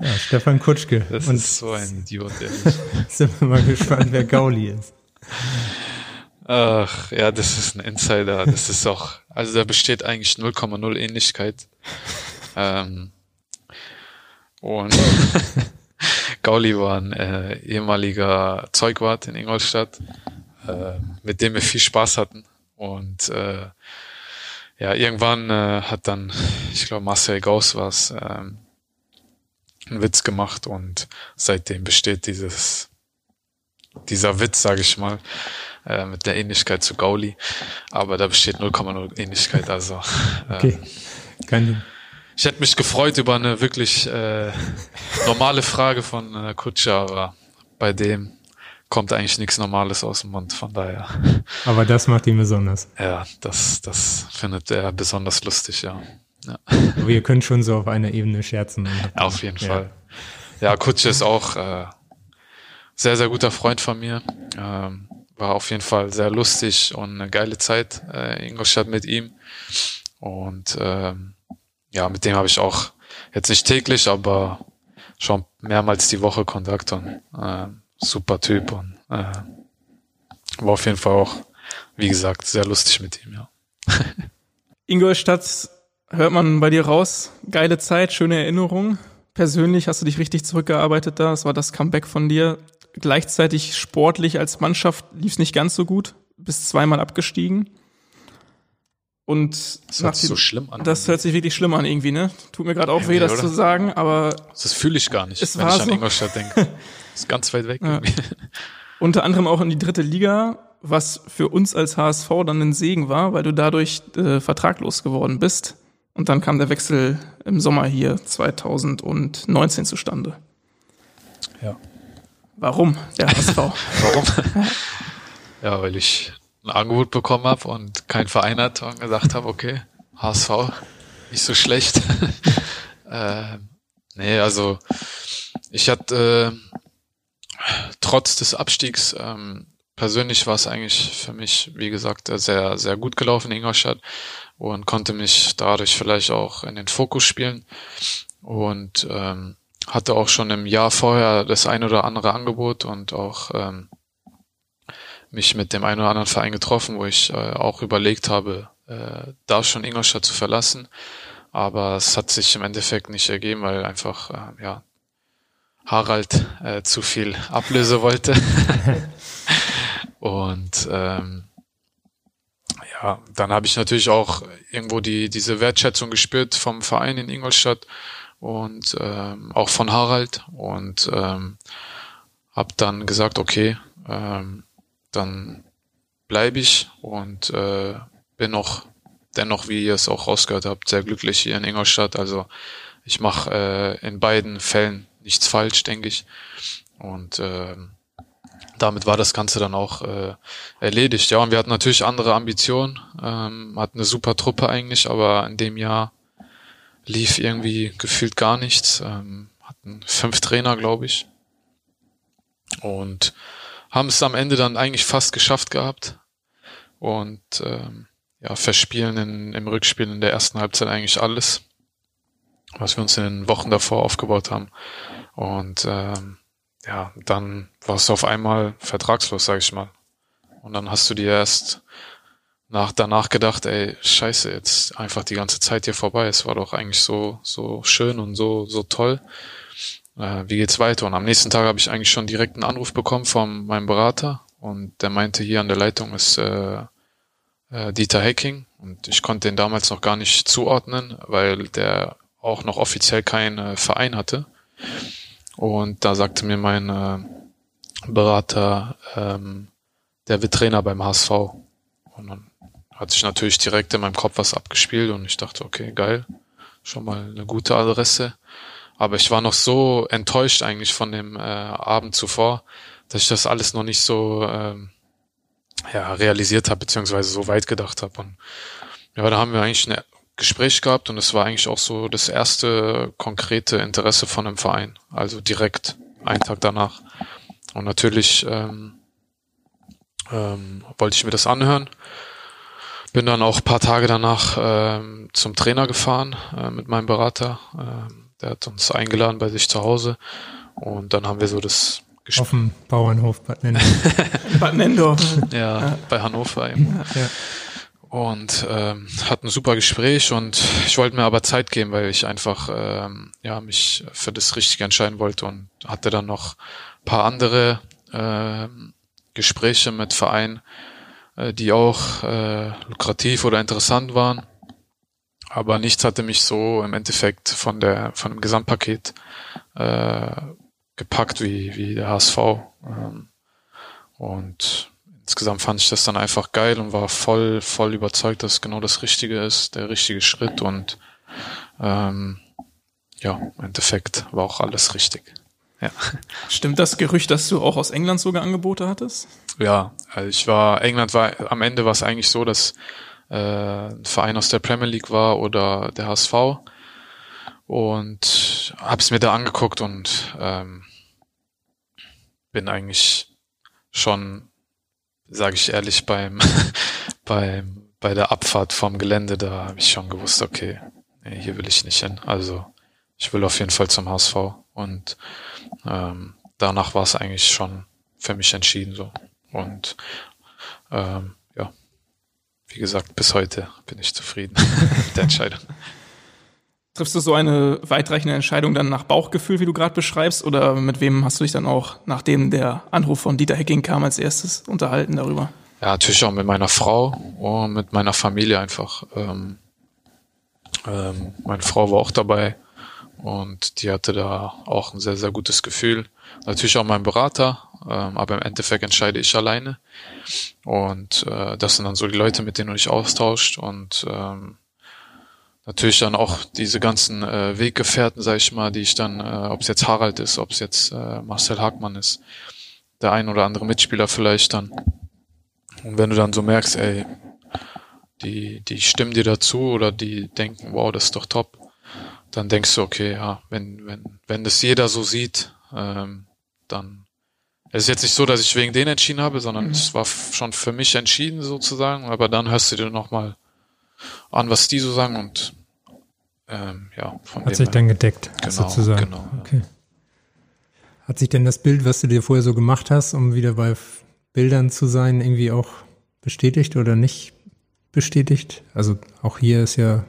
ja, Stefan Kutschke. Das Und ist so ein Idiot, ehrlich. sind wir mal gespannt, wer Gauli ist. Ach, ja, das ist ein Insider. Das ist auch, also da besteht eigentlich 0,0 Ähnlichkeit. Ähm, und Gauli war ein äh, ehemaliger Zeugwart in Ingolstadt, äh, mit dem wir viel Spaß hatten. Und äh, ja, irgendwann äh, hat dann, ich glaube, Marcel Gauss was, ähm, einen Witz gemacht und seitdem besteht dieses dieser Witz, sage ich mal, äh, mit der Ähnlichkeit zu Gauli. Aber da besteht 0,0 Ähnlichkeit. Also äh, okay. Kein ich hätte mich gefreut über eine wirklich äh, normale Frage von äh, Kutscher, aber bei dem kommt eigentlich nichts Normales aus dem Mund, von daher. Aber das macht ihn besonders. Ja, das, das findet er besonders lustig, ja. Ja. Aber ihr könnt schon so auf einer Ebene scherzen. Auf jeden ja. Fall. Ja, Kutsche ist auch äh, sehr, sehr guter Freund von mir. Ähm, war auf jeden Fall sehr lustig und eine geile Zeit äh, in Ingolstadt mit ihm. Und ähm, ja, mit dem habe ich auch jetzt nicht täglich, aber schon mehrmals die Woche Kontakt und äh, super Typ und äh, war auf jeden Fall auch, wie gesagt, sehr lustig mit ihm, ja. Ingolstadt hört man bei dir raus. Geile Zeit, schöne Erinnerung. Persönlich hast du dich richtig zurückgearbeitet da. Das war das Comeback von dir. Gleichzeitig sportlich als Mannschaft lief es nicht ganz so gut. Bist zweimal abgestiegen. Und das hört sich so schlimm an. Das hört sich wirklich schlimm an irgendwie, ne? Tut mir gerade auch irgendwie, weh, das oder? zu sagen, aber. Das fühle ich gar nicht, wenn ich an so. Ingolstadt denke. ist ganz weit weg. Ja. Unter anderem auch in die dritte Liga, was für uns als HSV dann ein Segen war, weil du dadurch äh, vertraglos geworden bist. Und dann kam der Wechsel im Sommer hier 2019 zustande. Ja. Warum der HSV? Warum? ja, weil ich ein Angebot bekommen habe und kein Verein hat und gesagt habe, okay, HSV, nicht so schlecht. äh, nee, also ich hatte äh, trotz des Abstiegs ähm, persönlich war es eigentlich für mich, wie gesagt, sehr, sehr gut gelaufen in Ingolstadt und konnte mich dadurch vielleicht auch in den Fokus spielen und ähm, hatte auch schon im Jahr vorher das ein oder andere Angebot und auch ähm, mich mit dem einen oder anderen Verein getroffen, wo ich äh, auch überlegt habe, äh, da schon Ingolstadt zu verlassen. Aber es hat sich im Endeffekt nicht ergeben, weil einfach äh, ja Harald äh, zu viel Ablöse wollte. Und ähm, ja, dann habe ich natürlich auch irgendwo die diese Wertschätzung gespürt vom Verein in Ingolstadt und ähm, auch von Harald und ähm, habe dann gesagt, okay, ähm, dann bleibe ich und äh, bin noch dennoch, wie ihr es auch rausgehört habt, sehr glücklich hier in Ingolstadt. Also ich mache äh, in beiden Fällen nichts falsch, denke ich. Und äh, damit war das Ganze dann auch äh, erledigt. Ja, und wir hatten natürlich andere Ambitionen, ähm, hatten eine super Truppe eigentlich, aber in dem Jahr lief irgendwie gefühlt gar nichts. Ähm, hatten fünf Trainer, glaube ich. Und haben es am Ende dann eigentlich fast geschafft gehabt. Und ähm, ja, verspielen in, im Rückspiel in der ersten Halbzeit eigentlich alles, was wir uns in den Wochen davor aufgebaut haben. Und ähm, ja, dann warst du auf einmal vertragslos, sag ich mal. Und dann hast du dir erst nach, danach gedacht, ey, scheiße, jetzt einfach die ganze Zeit hier vorbei. Es war doch eigentlich so, so schön und so, so toll. Äh, wie geht's weiter? Und am nächsten Tag habe ich eigentlich schon direkt einen Anruf bekommen von meinem Berater und der meinte, hier an der Leitung ist äh, äh, Dieter Hacking und ich konnte den damals noch gar nicht zuordnen, weil der auch noch offiziell keinen äh, Verein hatte. Und da sagte mir mein äh, Berater, ähm, der wird Trainer beim HSV. Und dann hat sich natürlich direkt in meinem Kopf was abgespielt und ich dachte, okay, geil, schon mal eine gute Adresse. Aber ich war noch so enttäuscht eigentlich von dem äh, Abend zuvor, dass ich das alles noch nicht so ähm, ja, realisiert habe, beziehungsweise so weit gedacht habe. Und ja, da haben wir eigentlich ein Gespräch gehabt und es war eigentlich auch so das erste konkrete Interesse von einem Verein. Also direkt einen Tag danach. Und natürlich ähm, ähm, wollte ich mir das anhören. Bin dann auch paar Tage danach ähm, zum Trainer gefahren äh, mit meinem Berater. Ähm, der hat uns eingeladen bei sich zu Hause und dann haben wir so das Gespräch. Auf dem Bauernhof Bad Nendorf. Bad Nendorf. Ja, ja, bei Hannover eben. Ja. Und ähm, hat ein super Gespräch und ich wollte mir aber Zeit geben, weil ich einfach ähm, ja mich für das Richtige entscheiden wollte und hatte dann noch paar andere äh, Gespräche mit Vereinen, äh, die auch äh, lukrativ oder interessant waren. Aber nichts hatte mich so im Endeffekt von der von dem Gesamtpaket äh, gepackt wie wie der HSV. Ähm, und insgesamt fand ich das dann einfach geil und war voll voll überzeugt, dass es genau das Richtige ist, der richtige Schritt und ähm, ja, im Endeffekt war auch alles richtig. Ja. Stimmt das Gerücht, dass du auch aus England sogar Angebote hattest? Ja, also ich war, England war, am Ende war es eigentlich so, dass äh, ein Verein aus der Premier League war oder der HSV und habe es mir da angeguckt und ähm, bin eigentlich schon, sage ich ehrlich, beim beim bei der Abfahrt vom Gelände, da habe ich schon gewusst, okay, nee, hier will ich nicht hin. Also ich will auf jeden Fall zum HSV und ähm, danach war es eigentlich schon für mich entschieden so und ähm, ja, wie gesagt, bis heute bin ich zufrieden mit der Entscheidung. Triffst du so eine weitreichende Entscheidung dann nach Bauchgefühl, wie du gerade beschreibst, oder mit wem hast du dich dann auch, nachdem der Anruf von Dieter Hecking kam, als erstes unterhalten darüber? Ja, natürlich auch mit meiner Frau und mit meiner Familie einfach. Ähm, ähm, meine Frau war auch dabei und die hatte da auch ein sehr, sehr gutes Gefühl. Natürlich auch mein Berater, ähm, aber im Endeffekt entscheide ich alleine. Und äh, das sind dann so die Leute, mit denen du dich austauscht und ähm, natürlich dann auch diese ganzen äh, Weggefährten, sag ich mal, die ich dann, äh, ob es jetzt Harald ist, ob es jetzt äh, Marcel Hagmann ist, der ein oder andere Mitspieler vielleicht dann. Und wenn du dann so merkst, ey, die, die stimmen dir dazu oder die denken, wow, das ist doch top, dann denkst du, okay, ja, wenn, wenn, wenn das jeder so sieht, ähm, dann es ist jetzt nicht so, dass ich wegen denen entschieden habe, sondern mhm. es war schon für mich entschieden sozusagen, aber dann hörst du dir nochmal an, was die so sagen und ähm, ja, von Hat sich dann gedeckt, genau, sozusagen. Genau. Okay. Hat sich denn das Bild, was du dir vorher so gemacht hast, um wieder bei Bildern zu sein, irgendwie auch bestätigt oder nicht bestätigt? Also auch hier ist ja,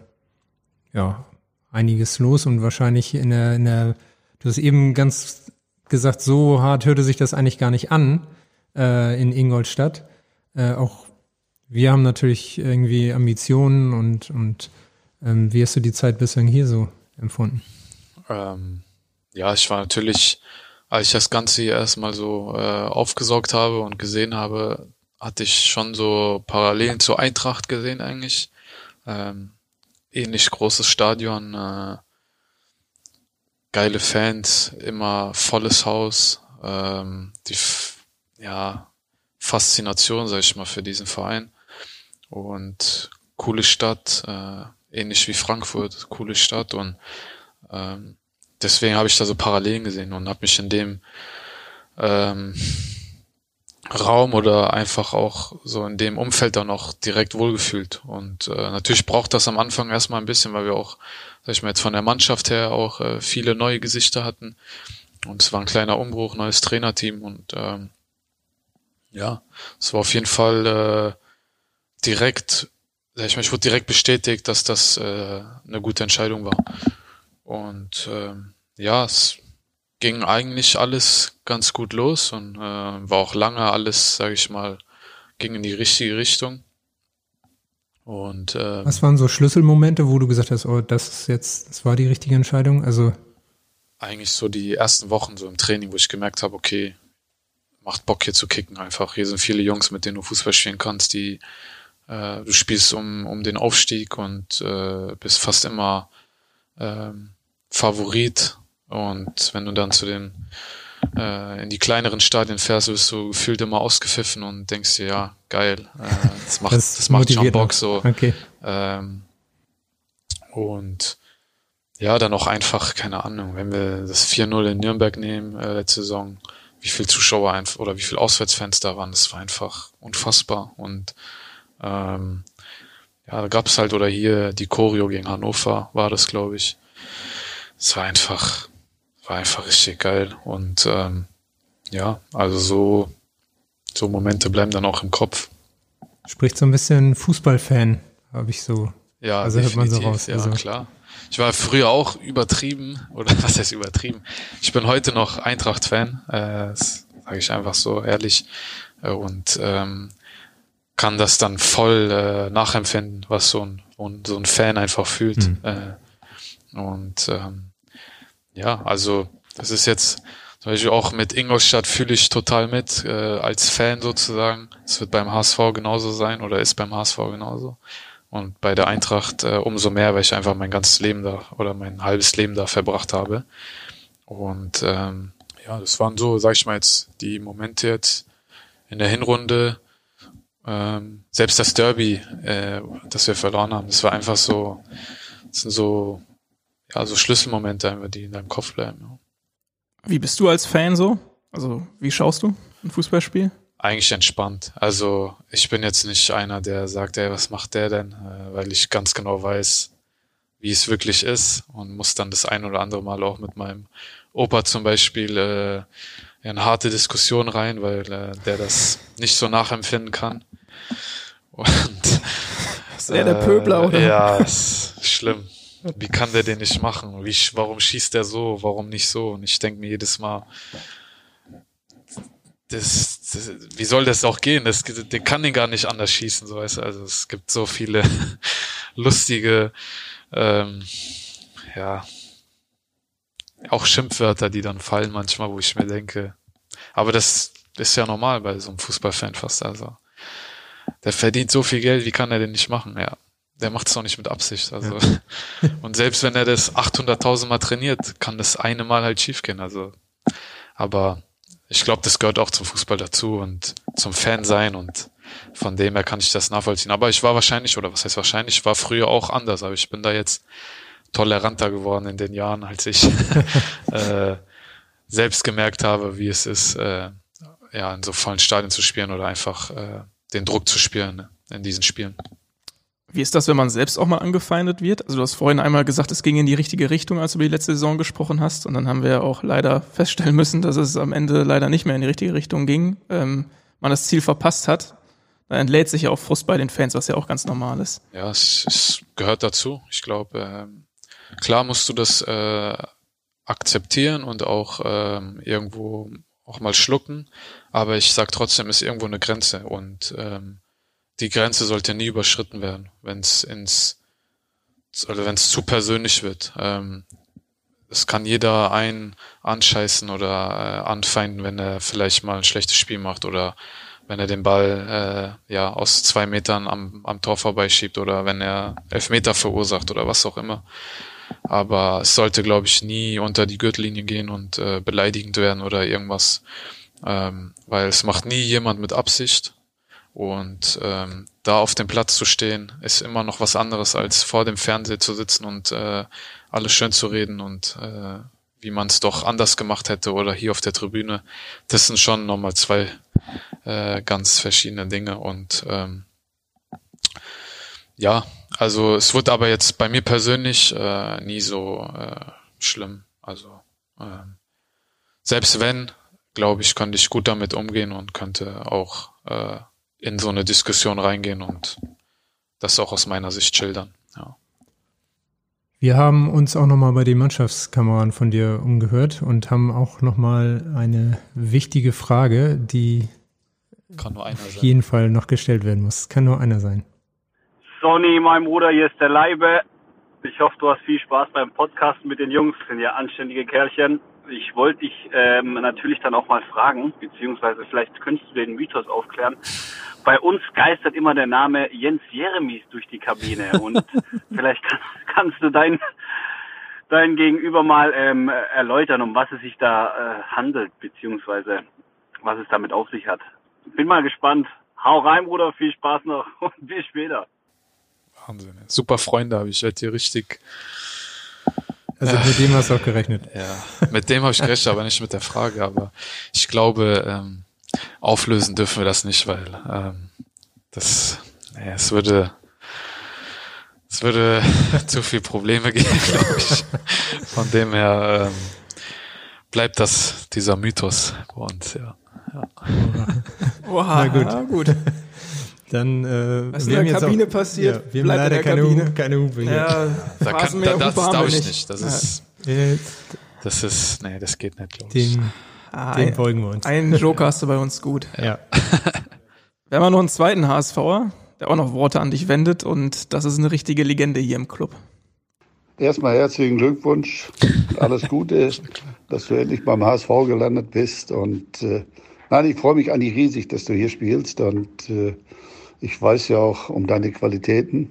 ja einiges los und wahrscheinlich in der, in der, du hast eben ganz gesagt, so hart hörte sich das eigentlich gar nicht an äh, in Ingolstadt. Äh, auch wir haben natürlich irgendwie Ambitionen und, und ähm, wie hast du die Zeit bislang hier so empfunden? Ähm, ja, ich war natürlich, als ich das Ganze hier erstmal so äh, aufgesaugt habe und gesehen habe, hatte ich schon so Parallelen zur Eintracht gesehen eigentlich. Ähm, ähnlich großes Stadion, äh, geile Fans, immer volles Haus, ähm, die ja Faszination, sag ich mal, für diesen Verein und coole Stadt, äh, ähnlich wie Frankfurt, coole Stadt und ähm, deswegen habe ich da so Parallelen gesehen und habe mich in dem ähm, Raum oder einfach auch so in dem Umfeld dann auch direkt wohlgefühlt. Und äh, natürlich braucht das am Anfang erstmal ein bisschen, weil wir auch, sag ich mal, jetzt von der Mannschaft her auch äh, viele neue Gesichter hatten. Und es war ein kleiner Umbruch, neues Trainerteam und ähm, ja, es war auf jeden Fall äh, direkt, ich mal, ich wurde direkt bestätigt, dass das äh, eine gute Entscheidung war. Und ähm, ja, es ging eigentlich alles ganz gut los und äh, war auch lange alles, sage ich mal, ging in die richtige Richtung. Und äh, was waren so Schlüsselmomente, wo du gesagt hast, oh, das ist jetzt, das war die richtige Entscheidung? Also eigentlich so die ersten Wochen so im Training, wo ich gemerkt habe, okay, macht Bock hier zu kicken einfach. Hier sind viele Jungs, mit denen du Fußball spielen kannst, die äh, du spielst um, um den Aufstieg und äh, bist fast immer ähm, Favorit Und wenn du dann zu den äh, in die kleineren Stadien fährst, wirst du gefühlt immer ausgepfiffen und denkst dir, ja, geil, äh, das macht, das, das macht schon Bock so. Okay. Ähm, und ja, dann auch einfach, keine Ahnung, wenn wir das 4-0 in Nürnberg nehmen, äh, letzte Saison, wie viel Zuschauer einfach oder wie viel Auswärtsfans da waren, das war einfach unfassbar. Und ähm, ja, da gab es halt, oder hier die Choreo gegen Hannover war das, glaube ich. Es war einfach, war einfach richtig geil. Und ähm, ja, also so, so Momente bleiben dann auch im Kopf. Spricht so ein bisschen Fußballfan, habe ich so. Ja, also hört man so raus. Ja, also. klar. Ich war früher auch übertrieben, oder was heißt übertrieben? Ich bin heute noch Eintracht-Fan, äh, sage ich einfach so ehrlich. Äh, und ähm, kann das dann voll äh, nachempfinden, was so ein, so ein Fan einfach fühlt. Mhm. Äh, und ähm, ja, also das ist jetzt zum Beispiel auch mit Ingolstadt fühle ich total mit, äh, als Fan sozusagen. Es wird beim HSV genauso sein oder ist beim HSV genauso. Und bei der Eintracht äh, umso mehr, weil ich einfach mein ganzes Leben da oder mein halbes Leben da verbracht habe. Und ähm, ja, das waren so, sag ich mal jetzt, die Momente jetzt in der Hinrunde, ähm, selbst das Derby, äh, das wir verloren haben, das war einfach so, das sind so, ja, so Schlüsselmomente die in deinem Kopf bleiben. Ja. Wie bist du als Fan so? Also, wie schaust du ein Fußballspiel? Eigentlich entspannt. Also, ich bin jetzt nicht einer, der sagt, ey, was macht der denn? Äh, weil ich ganz genau weiß, wie es wirklich ist und muss dann das ein oder andere Mal auch mit meinem Opa zum Beispiel äh, in harte Diskussion rein, weil äh, der das nicht so nachempfinden kann. Und, ist er der Pöbler, oder? Ja, ist schlimm. Wie kann der den nicht machen? Wie, warum schießt der so? Warum nicht so? Und ich denke mir jedes Mal, das, das, wie soll das auch gehen? Das, den kann den gar nicht anders schießen, so weißt du. Also es gibt so viele lustige, ähm, ja, auch Schimpfwörter, die dann fallen manchmal, wo ich mir denke. Aber das ist ja normal bei so einem Fußballfan fast. Also der verdient so viel Geld, wie kann er denn nicht machen? Ja, der macht es doch nicht mit Absicht. Also ja. und selbst wenn er das 800.000 Mal trainiert, kann das eine Mal halt schiefgehen. Also, aber ich glaube, das gehört auch zum Fußball dazu und zum Fan sein und von dem her kann ich das nachvollziehen. Aber ich war wahrscheinlich, oder was heißt wahrscheinlich, ich war früher auch anders, aber ich bin da jetzt toleranter geworden in den Jahren, als ich äh, selbst gemerkt habe, wie es ist, äh, ja, in so vollen Stadien zu spielen oder einfach äh, den Druck zu spüren ne, in diesen Spielen. Wie ist das, wenn man selbst auch mal angefeindet wird? Also du hast vorhin einmal gesagt, es ging in die richtige Richtung, als du über die letzte Saison gesprochen hast. Und dann haben wir auch leider feststellen müssen, dass es am Ende leider nicht mehr in die richtige Richtung ging. Ähm, man das Ziel verpasst hat. Da entlädt sich ja auch Frust bei den Fans, was ja auch ganz normal ist. Ja, es, es gehört dazu. Ich glaube, ähm, klar musst du das äh, akzeptieren und auch ähm, irgendwo auch mal schlucken. Aber ich sag trotzdem, ist irgendwo eine Grenze und ähm, die Grenze sollte nie überschritten werden, wenn es ins oder wenn es zu persönlich wird. Ähm, es kann jeder einen anscheißen oder äh, anfeinden, wenn er vielleicht mal ein schlechtes Spiel macht oder wenn er den Ball äh, ja aus zwei Metern am, am Tor vorbeischiebt oder wenn er Elfmeter verursacht oder was auch immer. Aber es sollte, glaube ich, nie unter die Gürtellinie gehen und äh, beleidigend werden oder irgendwas, ähm, weil es macht nie jemand mit Absicht. Und ähm, da auf dem Platz zu stehen, ist immer noch was anderes, als vor dem Fernseher zu sitzen und äh, alles schön zu reden und äh, wie man es doch anders gemacht hätte oder hier auf der Tribüne. Das sind schon nochmal zwei äh, ganz verschiedene Dinge. Und ähm, ja, also es wird aber jetzt bei mir persönlich äh, nie so äh, schlimm. Also äh, selbst wenn, glaube ich, könnte ich gut damit umgehen und könnte auch äh, in so eine Diskussion reingehen und das auch aus meiner Sicht schildern. Ja. Wir haben uns auch nochmal bei den Mannschaftskameraden von dir umgehört und haben auch nochmal eine wichtige Frage, die auf jeden Fall noch gestellt werden muss. Kann nur einer sein. Sonny, mein Bruder, hier ist der Leibe. Ich hoffe, du hast viel Spaß beim Podcast mit den Jungs. Sind ja anständige Kerlchen. Ich wollte dich ähm, natürlich dann auch mal fragen, beziehungsweise vielleicht könntest du den Mythos aufklären. Bei uns geistert immer der Name Jens Jeremies durch die Kabine und vielleicht kann, kannst du dein dein Gegenüber mal ähm, erläutern, um was es sich da äh, handelt, beziehungsweise was es damit auf sich hat. Bin mal gespannt. Hau rein, Bruder, viel Spaß noch und bis später. Wahnsinn. Super Freunde habe ich. Ich hier richtig. Also mit dem hast du auch gerechnet. Ja, mit dem habe ich gerechnet, aber nicht mit der Frage. Aber ich glaube, ähm, auflösen dürfen wir das nicht, weil ähm, das, naja, es würde es würde zu viel Probleme geben, glaube ich. Von dem her ähm, bleibt das dieser Mythos bei uns, ja. ja. Wow, Na gut. gut. Dann, äh, Was in der Kabine auch, passiert, ja, wir haben leider keine, Kabine. keine Hupe hier. Ja, da kann, da, das darf ich nicht. Das ist, das ist, nee, das geht nicht, ich. Dem, ah, dem folgen wir uns. Einen Joker hast du bei uns gut. Ja. Wir haben noch einen zweiten HSVer, der auch noch Worte an dich wendet und das ist eine richtige Legende hier im Club. Erstmal herzlichen Glückwunsch, alles Gute, dass du endlich beim HSV gelandet bist und äh, nein, ich freue mich eigentlich riesig, dass du hier spielst und äh, ich weiß ja auch um deine Qualitäten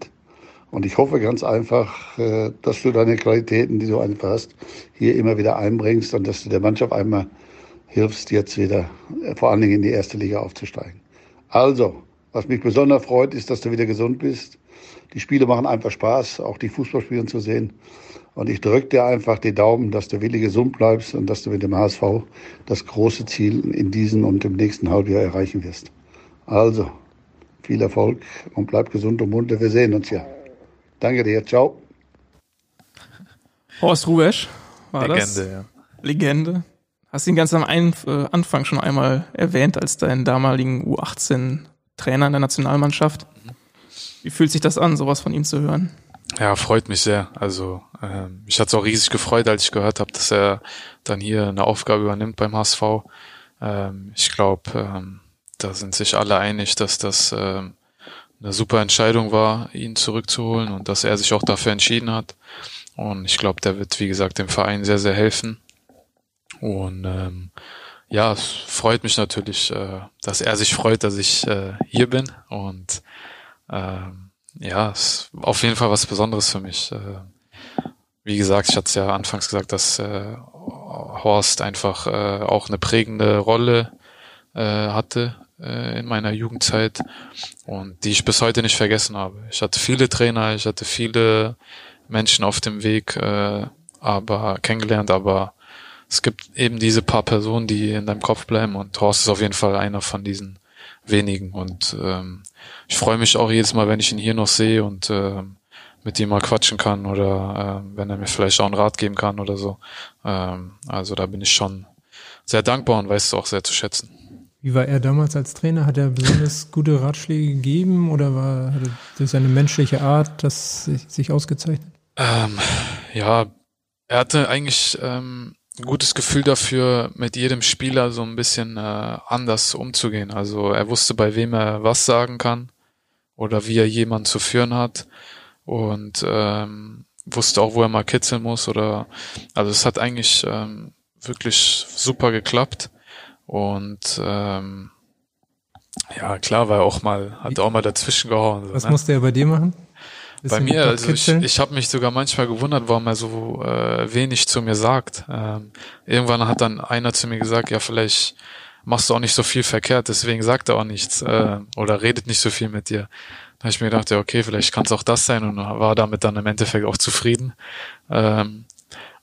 und ich hoffe ganz einfach, äh, dass du deine Qualitäten, die du einfach hast, hier immer wieder einbringst und dass du der Mannschaft einmal hilfst, jetzt wieder äh, vor allen Dingen in die erste Liga aufzusteigen. Also, was mich besonders freut, ist, dass du wieder gesund bist. Die Spiele machen einfach Spaß, auch die Fußballspiele zu sehen. Und ich drücke dir einfach die Daumen, dass du wirklich gesund bleibst und dass du mit dem HSV das große Ziel in diesem und im nächsten Halbjahr erreichen wirst. Also, viel Erfolg und bleib gesund und munter. Wir sehen uns ja. Danke dir. Ciao. Horst Rubesch war Legende, das. ja. Legende. Hast ihn ganz am äh, Anfang schon einmal erwähnt als deinen damaligen U18 Trainer in der Nationalmannschaft. Wie fühlt sich das an, sowas von ihm zu hören? Ja, freut mich sehr. Also ähm, mich hat es auch riesig gefreut, als ich gehört habe, dass er dann hier eine Aufgabe übernimmt beim HSV. Ähm, ich glaube, ähm, da sind sich alle einig, dass das ähm, eine super Entscheidung war, ihn zurückzuholen und dass er sich auch dafür entschieden hat. Und ich glaube, der wird, wie gesagt, dem Verein sehr, sehr helfen. Und ähm, ja, es freut mich natürlich, äh, dass er sich freut, dass ich äh, hier bin. Und äh, ja, es ist auf jeden Fall was Besonderes für mich. Äh, wie gesagt, ich hatte es ja anfangs gesagt, dass äh, Horst einfach äh, auch eine prägende Rolle äh, hatte äh, in meiner Jugendzeit und die ich bis heute nicht vergessen habe. Ich hatte viele Trainer, ich hatte viele Menschen auf dem Weg, äh, aber kennengelernt, aber es gibt eben diese paar Personen, die in deinem Kopf bleiben und Horst ist auf jeden Fall einer von diesen wenigen und ähm, ich freue mich auch jedes Mal, wenn ich ihn hier noch sehe und ähm, mit ihm mal quatschen kann oder äh, wenn er mir vielleicht auch einen Rat geben kann oder so. Ähm, also da bin ich schon sehr dankbar und weiß es auch sehr zu schätzen. Wie war er damals als Trainer? Hat er besonders gute Ratschläge gegeben oder war durch seine menschliche Art das sich, sich ausgezeichnet? Ähm, ja, er hatte eigentlich ähm, ein gutes Gefühl dafür, mit jedem Spieler so ein bisschen äh, anders umzugehen. Also er wusste, bei wem er was sagen kann oder wie er jemanden zu führen hat und ähm, wusste auch, wo er mal kitzeln muss oder also es hat eigentlich ähm, wirklich super geklappt und ähm, ja klar war er auch mal hat auch mal dazwischen gehauen. Was ne? musste er bei dir machen? Bei mir, also ich, ich habe mich sogar manchmal gewundert, warum er so äh, wenig zu mir sagt. Ähm, irgendwann hat dann einer zu mir gesagt, ja, vielleicht machst du auch nicht so viel verkehrt, deswegen sagt er auch nichts äh, oder redet nicht so viel mit dir. Da habe ich mir gedacht, ja, okay, vielleicht kann es auch das sein und war damit dann im Endeffekt auch zufrieden. Ähm,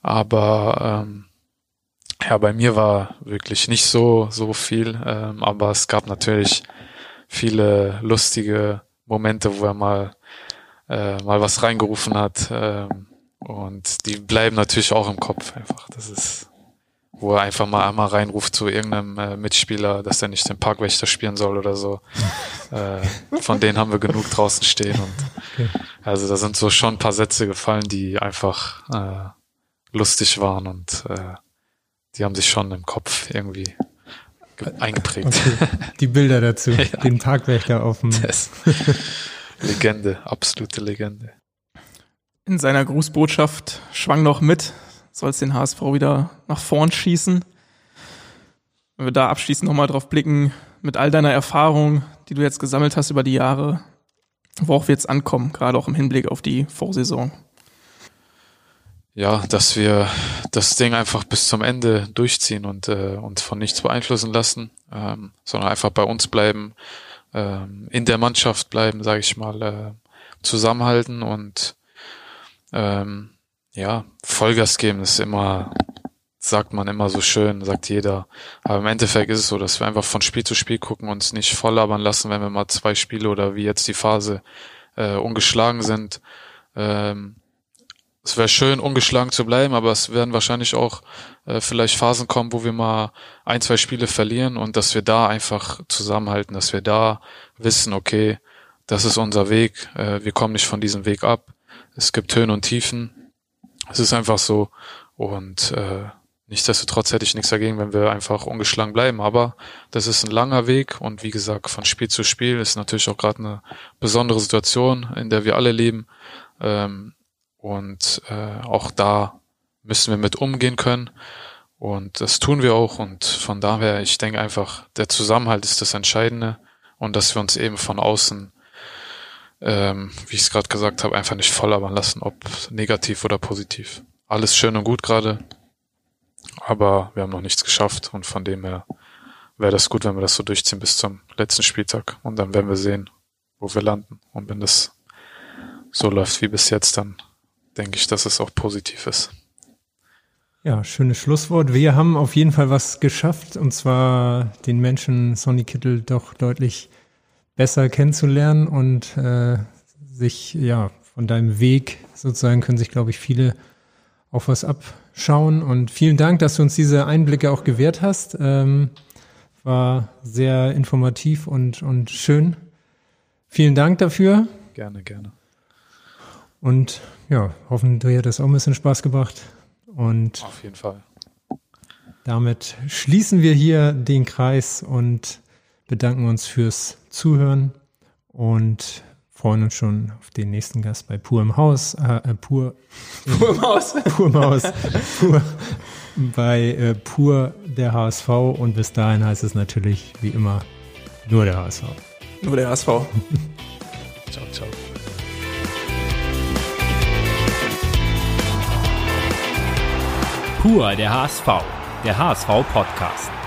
aber ähm, ja, bei mir war wirklich nicht so so viel, ähm, aber es gab natürlich viele lustige Momente, wo er mal äh, mal was reingerufen hat. Ähm, und die bleiben natürlich auch im Kopf einfach. Das ist, wo er einfach mal einmal reinruft zu irgendeinem äh, Mitspieler, dass er nicht den Parkwächter spielen soll oder so. äh, von denen haben wir genug draußen stehen. Und okay. also da sind so schon ein paar Sätze gefallen, die einfach äh, lustig waren und äh, die haben sich schon im Kopf irgendwie eingeprägt. Okay. Die Bilder dazu, ja. den Parkwächter auf dem. Das. Legende, absolute Legende. In seiner Grußbotschaft schwang noch mit, soll es den HSV wieder nach vorn schießen. Wenn wir da abschließend nochmal drauf blicken, mit all deiner Erfahrung, die du jetzt gesammelt hast über die Jahre, worauf wir jetzt ankommen, gerade auch im Hinblick auf die Vorsaison. Ja, dass wir das Ding einfach bis zum Ende durchziehen und äh, uns von nichts beeinflussen lassen, ähm, sondern einfach bei uns bleiben, ähm, in der Mannschaft bleiben, sage ich mal, äh, zusammenhalten und ähm, ja, Vollgas geben ist immer, sagt man immer so schön, sagt jeder. Aber im Endeffekt ist es so, dass wir einfach von Spiel zu Spiel gucken, uns nicht voll labern lassen, wenn wir mal zwei Spiele oder wie jetzt die Phase äh, ungeschlagen sind. Ähm, es wäre schön, ungeschlagen zu bleiben, aber es werden wahrscheinlich auch äh, vielleicht Phasen kommen, wo wir mal ein, zwei Spiele verlieren und dass wir da einfach zusammenhalten, dass wir da wissen, okay, das ist unser Weg, äh, wir kommen nicht von diesem Weg ab. Es gibt Höhen und Tiefen. Es ist einfach so. Und äh, nichtsdestotrotz hätte ich nichts dagegen, wenn wir einfach ungeschlagen bleiben. Aber das ist ein langer Weg und wie gesagt, von Spiel zu Spiel ist natürlich auch gerade eine besondere Situation, in der wir alle leben. Ähm, und äh, auch da müssen wir mit umgehen können. Und das tun wir auch. Und von daher, ich denke einfach, der Zusammenhalt ist das Entscheidende und dass wir uns eben von außen, ähm, wie ich es gerade gesagt habe, einfach nicht voll aber lassen, ob negativ oder positiv. Alles schön und gut gerade, aber wir haben noch nichts geschafft und von dem her wäre das gut, wenn wir das so durchziehen bis zum letzten Spieltag und dann werden wir sehen, wo wir landen. Und wenn das so läuft wie bis jetzt, dann denke ich, dass es auch positiv ist. Ja, schönes Schlusswort. Wir haben auf jeden Fall was geschafft, und zwar den Menschen Sonny Kittel doch deutlich besser kennenzulernen und äh, sich, ja, von deinem Weg sozusagen können sich, glaube ich, viele auf was abschauen. Und vielen Dank, dass du uns diese Einblicke auch gewährt hast. Ähm, war sehr informativ und, und schön. Vielen Dank dafür. Gerne, gerne. Und ja, hoffen, dir hat das auch ein bisschen Spaß gebracht. Und auf jeden Fall. Damit schließen wir hier den Kreis und bedanken uns fürs Zuhören und freuen uns schon auf den nächsten Gast bei Pur im Haus. Äh, äh Pur, Pur im Haus. Pur im Haus. Pur, bei äh, Pur der HSV und bis dahin heißt es natürlich wie immer nur der HSV. Nur der HSV. ciao, ciao. Pur der HSV, der HSV Podcast.